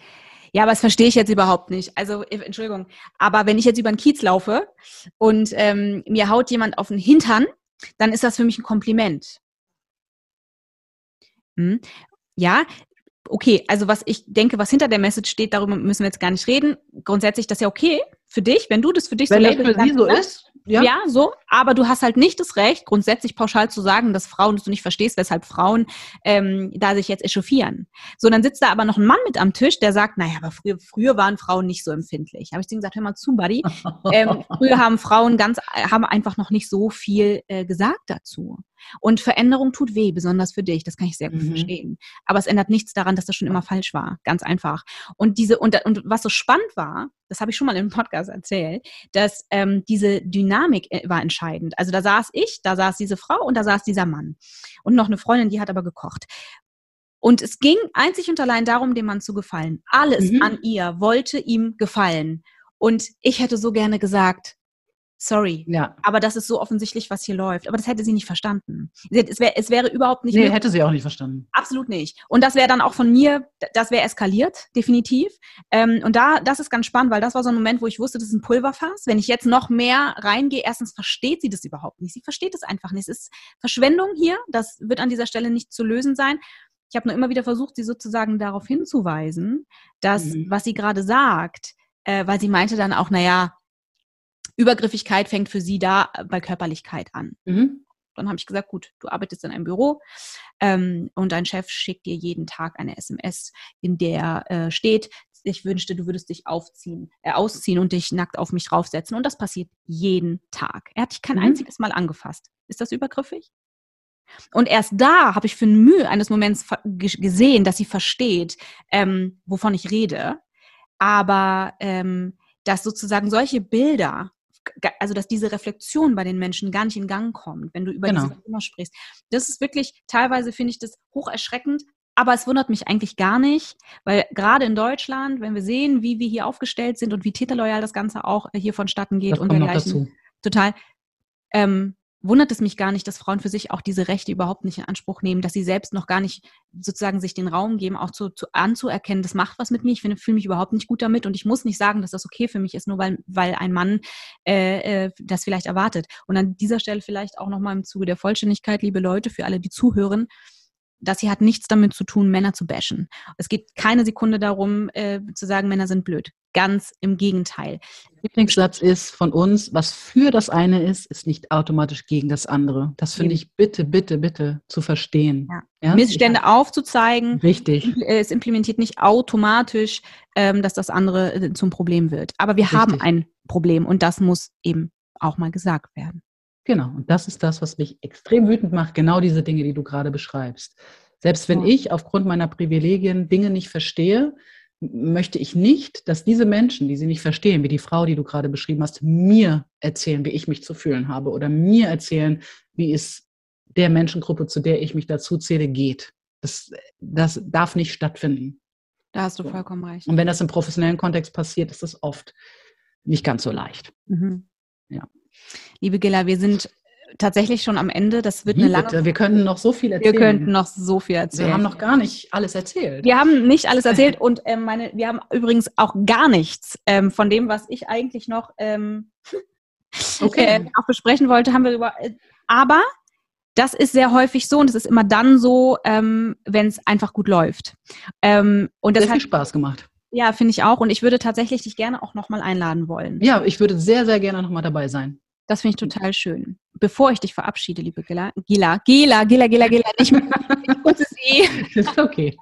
Ja, aber das verstehe ich jetzt überhaupt nicht. Also, Entschuldigung. Aber wenn ich jetzt über den Kiez laufe und ähm, mir haut jemand auf den Hintern, dann ist das für mich ein Kompliment. Hm? Ja, okay, also was ich denke, was hinter der Message steht, darüber müssen wir jetzt gar nicht reden. Grundsätzlich das ist ja okay für dich, wenn du das für dich wenn so das für sie so ne? ist. Ja. ja, so, aber du hast halt nicht das Recht, grundsätzlich pauschal zu sagen, dass Frauen, dass du nicht verstehst, weshalb Frauen ähm, da sich jetzt echauffieren. So, dann sitzt da aber noch ein Mann mit am Tisch, der sagt, naja, aber früher, früher waren Frauen nicht so empfindlich. Habe ich denen gesagt, hör mal zu, Buddy. (laughs) ähm, früher haben Frauen ganz, haben einfach noch nicht so viel äh, gesagt dazu. Und Veränderung tut weh, besonders für dich. Das kann ich sehr gut mhm. verstehen. Aber es ändert nichts daran, dass das schon immer falsch war. Ganz einfach. Und diese, und, und was so spannend war, das habe ich schon mal im Podcast erzählt, dass ähm, diese Dynamik äh, war entscheidend. Also da saß ich, da saß diese Frau und da saß dieser Mann. Und noch eine Freundin, die hat aber gekocht. Und es ging einzig und allein darum, dem Mann zu gefallen. Alles mhm. an ihr wollte ihm gefallen. Und ich hätte so gerne gesagt, Sorry. Ja. Aber das ist so offensichtlich, was hier läuft. Aber das hätte sie nicht verstanden. Es, wär, es wäre überhaupt nicht. Nee, möglich. hätte sie auch nicht verstanden. Absolut nicht. Und das wäre dann auch von mir, das wäre eskaliert, definitiv. Ähm, und da, das ist ganz spannend, weil das war so ein Moment, wo ich wusste, das ist ein Pulverfass. Wenn ich jetzt noch mehr reingehe, erstens versteht sie das überhaupt nicht. Sie versteht es einfach nicht. Es ist Verschwendung hier. Das wird an dieser Stelle nicht zu lösen sein. Ich habe nur immer wieder versucht, sie sozusagen darauf hinzuweisen, dass, mhm. was sie gerade sagt, äh, weil sie meinte dann auch, naja, Übergriffigkeit fängt für sie da bei Körperlichkeit an. Mhm. Dann habe ich gesagt, gut, du arbeitest in einem Büro ähm, und dein Chef schickt dir jeden Tag eine SMS, in der äh, steht, ich wünschte, du würdest dich aufziehen, äh, ausziehen und dich nackt auf mich raufsetzen. Und das passiert jeden Tag. Er hat dich kein mhm. einziges Mal angefasst. Ist das übergriffig? Und erst da habe ich für eine Mühe eines Moments gesehen, dass sie versteht, ähm, wovon ich rede. Aber ähm, dass sozusagen solche Bilder also dass diese Reflexion bei den Menschen gar nicht in Gang kommt, wenn du über genau. diese Thema sprichst. Das ist wirklich, teilweise finde ich das hoch erschreckend, aber es wundert mich eigentlich gar nicht, weil gerade in Deutschland, wenn wir sehen, wie wir hier aufgestellt sind und wie täterloyal das Ganze auch hier vonstatten geht das und dergleichen, total, ähm, wundert es mich gar nicht, dass Frauen für sich auch diese Rechte überhaupt nicht in Anspruch nehmen, dass sie selbst noch gar nicht sozusagen sich den Raum geben, auch zu, zu anzuerkennen, das macht was mit mir, ich fühle mich überhaupt nicht gut damit und ich muss nicht sagen, dass das okay für mich ist, nur weil, weil ein Mann äh, äh, das vielleicht erwartet. Und an dieser Stelle vielleicht auch nochmal im Zuge der Vollständigkeit, liebe Leute, für alle, die zuhören, das hier hat nichts damit zu tun, Männer zu bashen. Es geht keine Sekunde darum, äh, zu sagen, Männer sind blöd. Ganz im Gegenteil. Lieblingssatz ist von uns, was für das eine ist, ist nicht automatisch gegen das andere. Das finde ich bitte, bitte, bitte zu verstehen. Ja. Ja? Missstände aufzuzeigen. Richtig. Es implementiert nicht automatisch, ähm, dass das andere äh, zum Problem wird. Aber wir Richtig. haben ein Problem und das muss eben auch mal gesagt werden. Genau, und das ist das, was mich extrem wütend macht, genau diese Dinge, die du gerade beschreibst. Selbst wenn ich aufgrund meiner Privilegien Dinge nicht verstehe, möchte ich nicht, dass diese Menschen, die sie nicht verstehen, wie die Frau, die du gerade beschrieben hast, mir erzählen, wie ich mich zu fühlen habe oder mir erzählen, wie es der Menschengruppe, zu der ich mich dazu zähle, geht. Das, das darf nicht stattfinden. Da hast du vollkommen recht. Und wenn das im professionellen Kontext passiert, ist das oft nicht ganz so leicht. Mhm. Ja. Liebe Gilla, wir sind tatsächlich schon am Ende. Das wird Wie eine lange. Bitte? Wir könnten noch so viel erzählen. Wir könnten noch so viel erzählen. Wir haben noch gar nicht alles erzählt. Wir haben nicht alles erzählt und ähm, meine, wir haben übrigens auch gar nichts ähm, von dem, was ich eigentlich noch ähm, (laughs) okay. äh, auch besprechen wollte, haben wir über. Äh, aber das ist sehr häufig so und es ist immer dann so, ähm, wenn es einfach gut läuft. Ähm, und das sehr viel hat, Spaß gemacht. Ja, finde ich auch. Und ich würde tatsächlich dich gerne auch nochmal einladen wollen. Ja, ich würde sehr, sehr gerne nochmal dabei sein. Das finde ich total schön. Bevor ich dich verabschiede, liebe Gila, Gila, Gila, Gila, Gila, Gila, ich kurzes E. (laughs) Ist okay.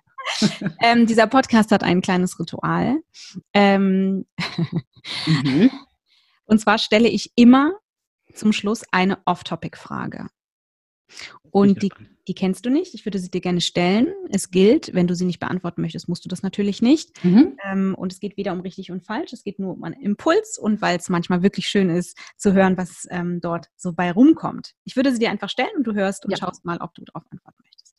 ähm, dieser Podcast hat ein kleines Ritual. Ähm, mhm. (laughs) Und zwar stelle ich immer zum Schluss eine Off-Topic-Frage. Und die, die kennst du nicht. Ich würde sie dir gerne stellen. Es gilt, wenn du sie nicht beantworten möchtest, musst du das natürlich nicht. Mhm. Ähm, und es geht weder um richtig und falsch, es geht nur um einen Impuls und weil es manchmal wirklich schön ist, zu hören, was ähm, dort so bei rumkommt. Ich würde sie dir einfach stellen und du hörst und ja. schaust mal, ob du darauf antworten möchtest.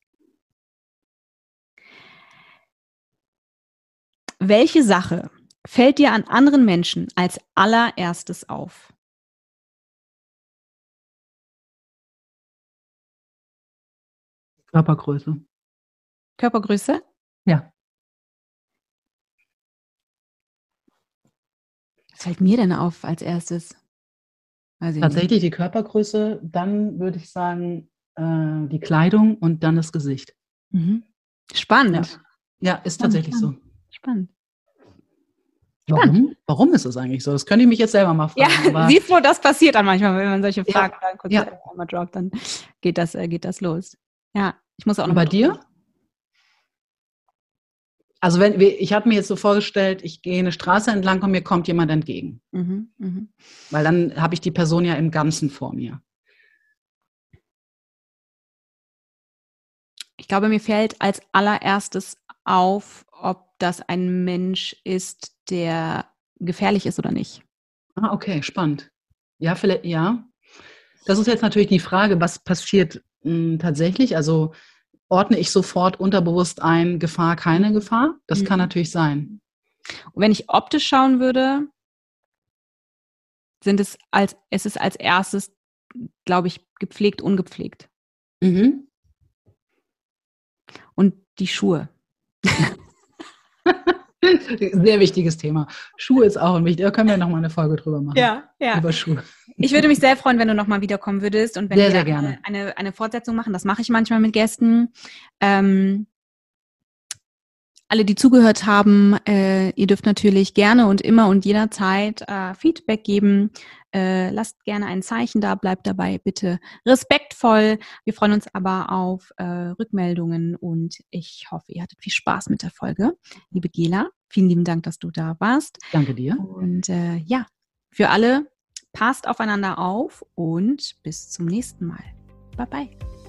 Welche Sache fällt dir an anderen Menschen als allererstes auf? Körpergröße. Körpergröße? Ja. Was fällt mir denn auf als erstes? Tatsächlich nicht. die Körpergröße, dann würde ich sagen äh, die Kleidung und dann das Gesicht. Mhm. Spannend. Ja. ja, ist tatsächlich spannend. so. Spannend. Warum? Warum ist das eigentlich so? Das könnte ich mich jetzt selber mal fragen. Ja, siehst du, das passiert dann manchmal, wenn man solche Fragen ja, dann kurz ja. einmal droppt, dann geht das, äh, geht das los. Ja. Ich muss auch noch. bei dir? Also wenn ich habe mir jetzt so vorgestellt, ich gehe eine Straße entlang und mir kommt jemand entgegen. Mhm, mh. Weil dann habe ich die Person ja im Ganzen vor mir. Ich glaube, mir fällt als allererstes auf, ob das ein Mensch ist, der gefährlich ist oder nicht. Ah, okay, spannend. Ja, vielleicht, ja. Das ist jetzt natürlich die Frage, was passiert mh, hm, tatsächlich? Also ordne ich sofort unterbewusst ein, Gefahr, keine Gefahr? Das mhm. kann natürlich sein. Und wenn ich optisch schauen würde, sind es als, es ist als erstes, glaube ich, gepflegt, ungepflegt. Mhm. Und die Schuhe. (laughs) Sehr wichtiges Thema. Schuhe ist auch ein wichtiges. Da können wir nochmal eine Folge drüber machen. Ja, ja. Über Schuhe. Ich würde mich sehr freuen, wenn du nochmal wiederkommen würdest und wenn sehr, wir sehr gerne. Eine, eine, eine, Fortsetzung machen. Das mache ich manchmal mit Gästen. Ähm, alle, die zugehört haben, äh, ihr dürft natürlich gerne und immer und jederzeit äh, Feedback geben. Äh, lasst gerne ein Zeichen da, bleibt dabei bitte respektvoll. Wir freuen uns aber auf äh, Rückmeldungen und ich hoffe, ihr hattet viel Spaß mit der Folge. Liebe Gela, vielen lieben Dank, dass du da warst. Danke dir. Und äh, ja, für alle, passt aufeinander auf und bis zum nächsten Mal. Bye bye.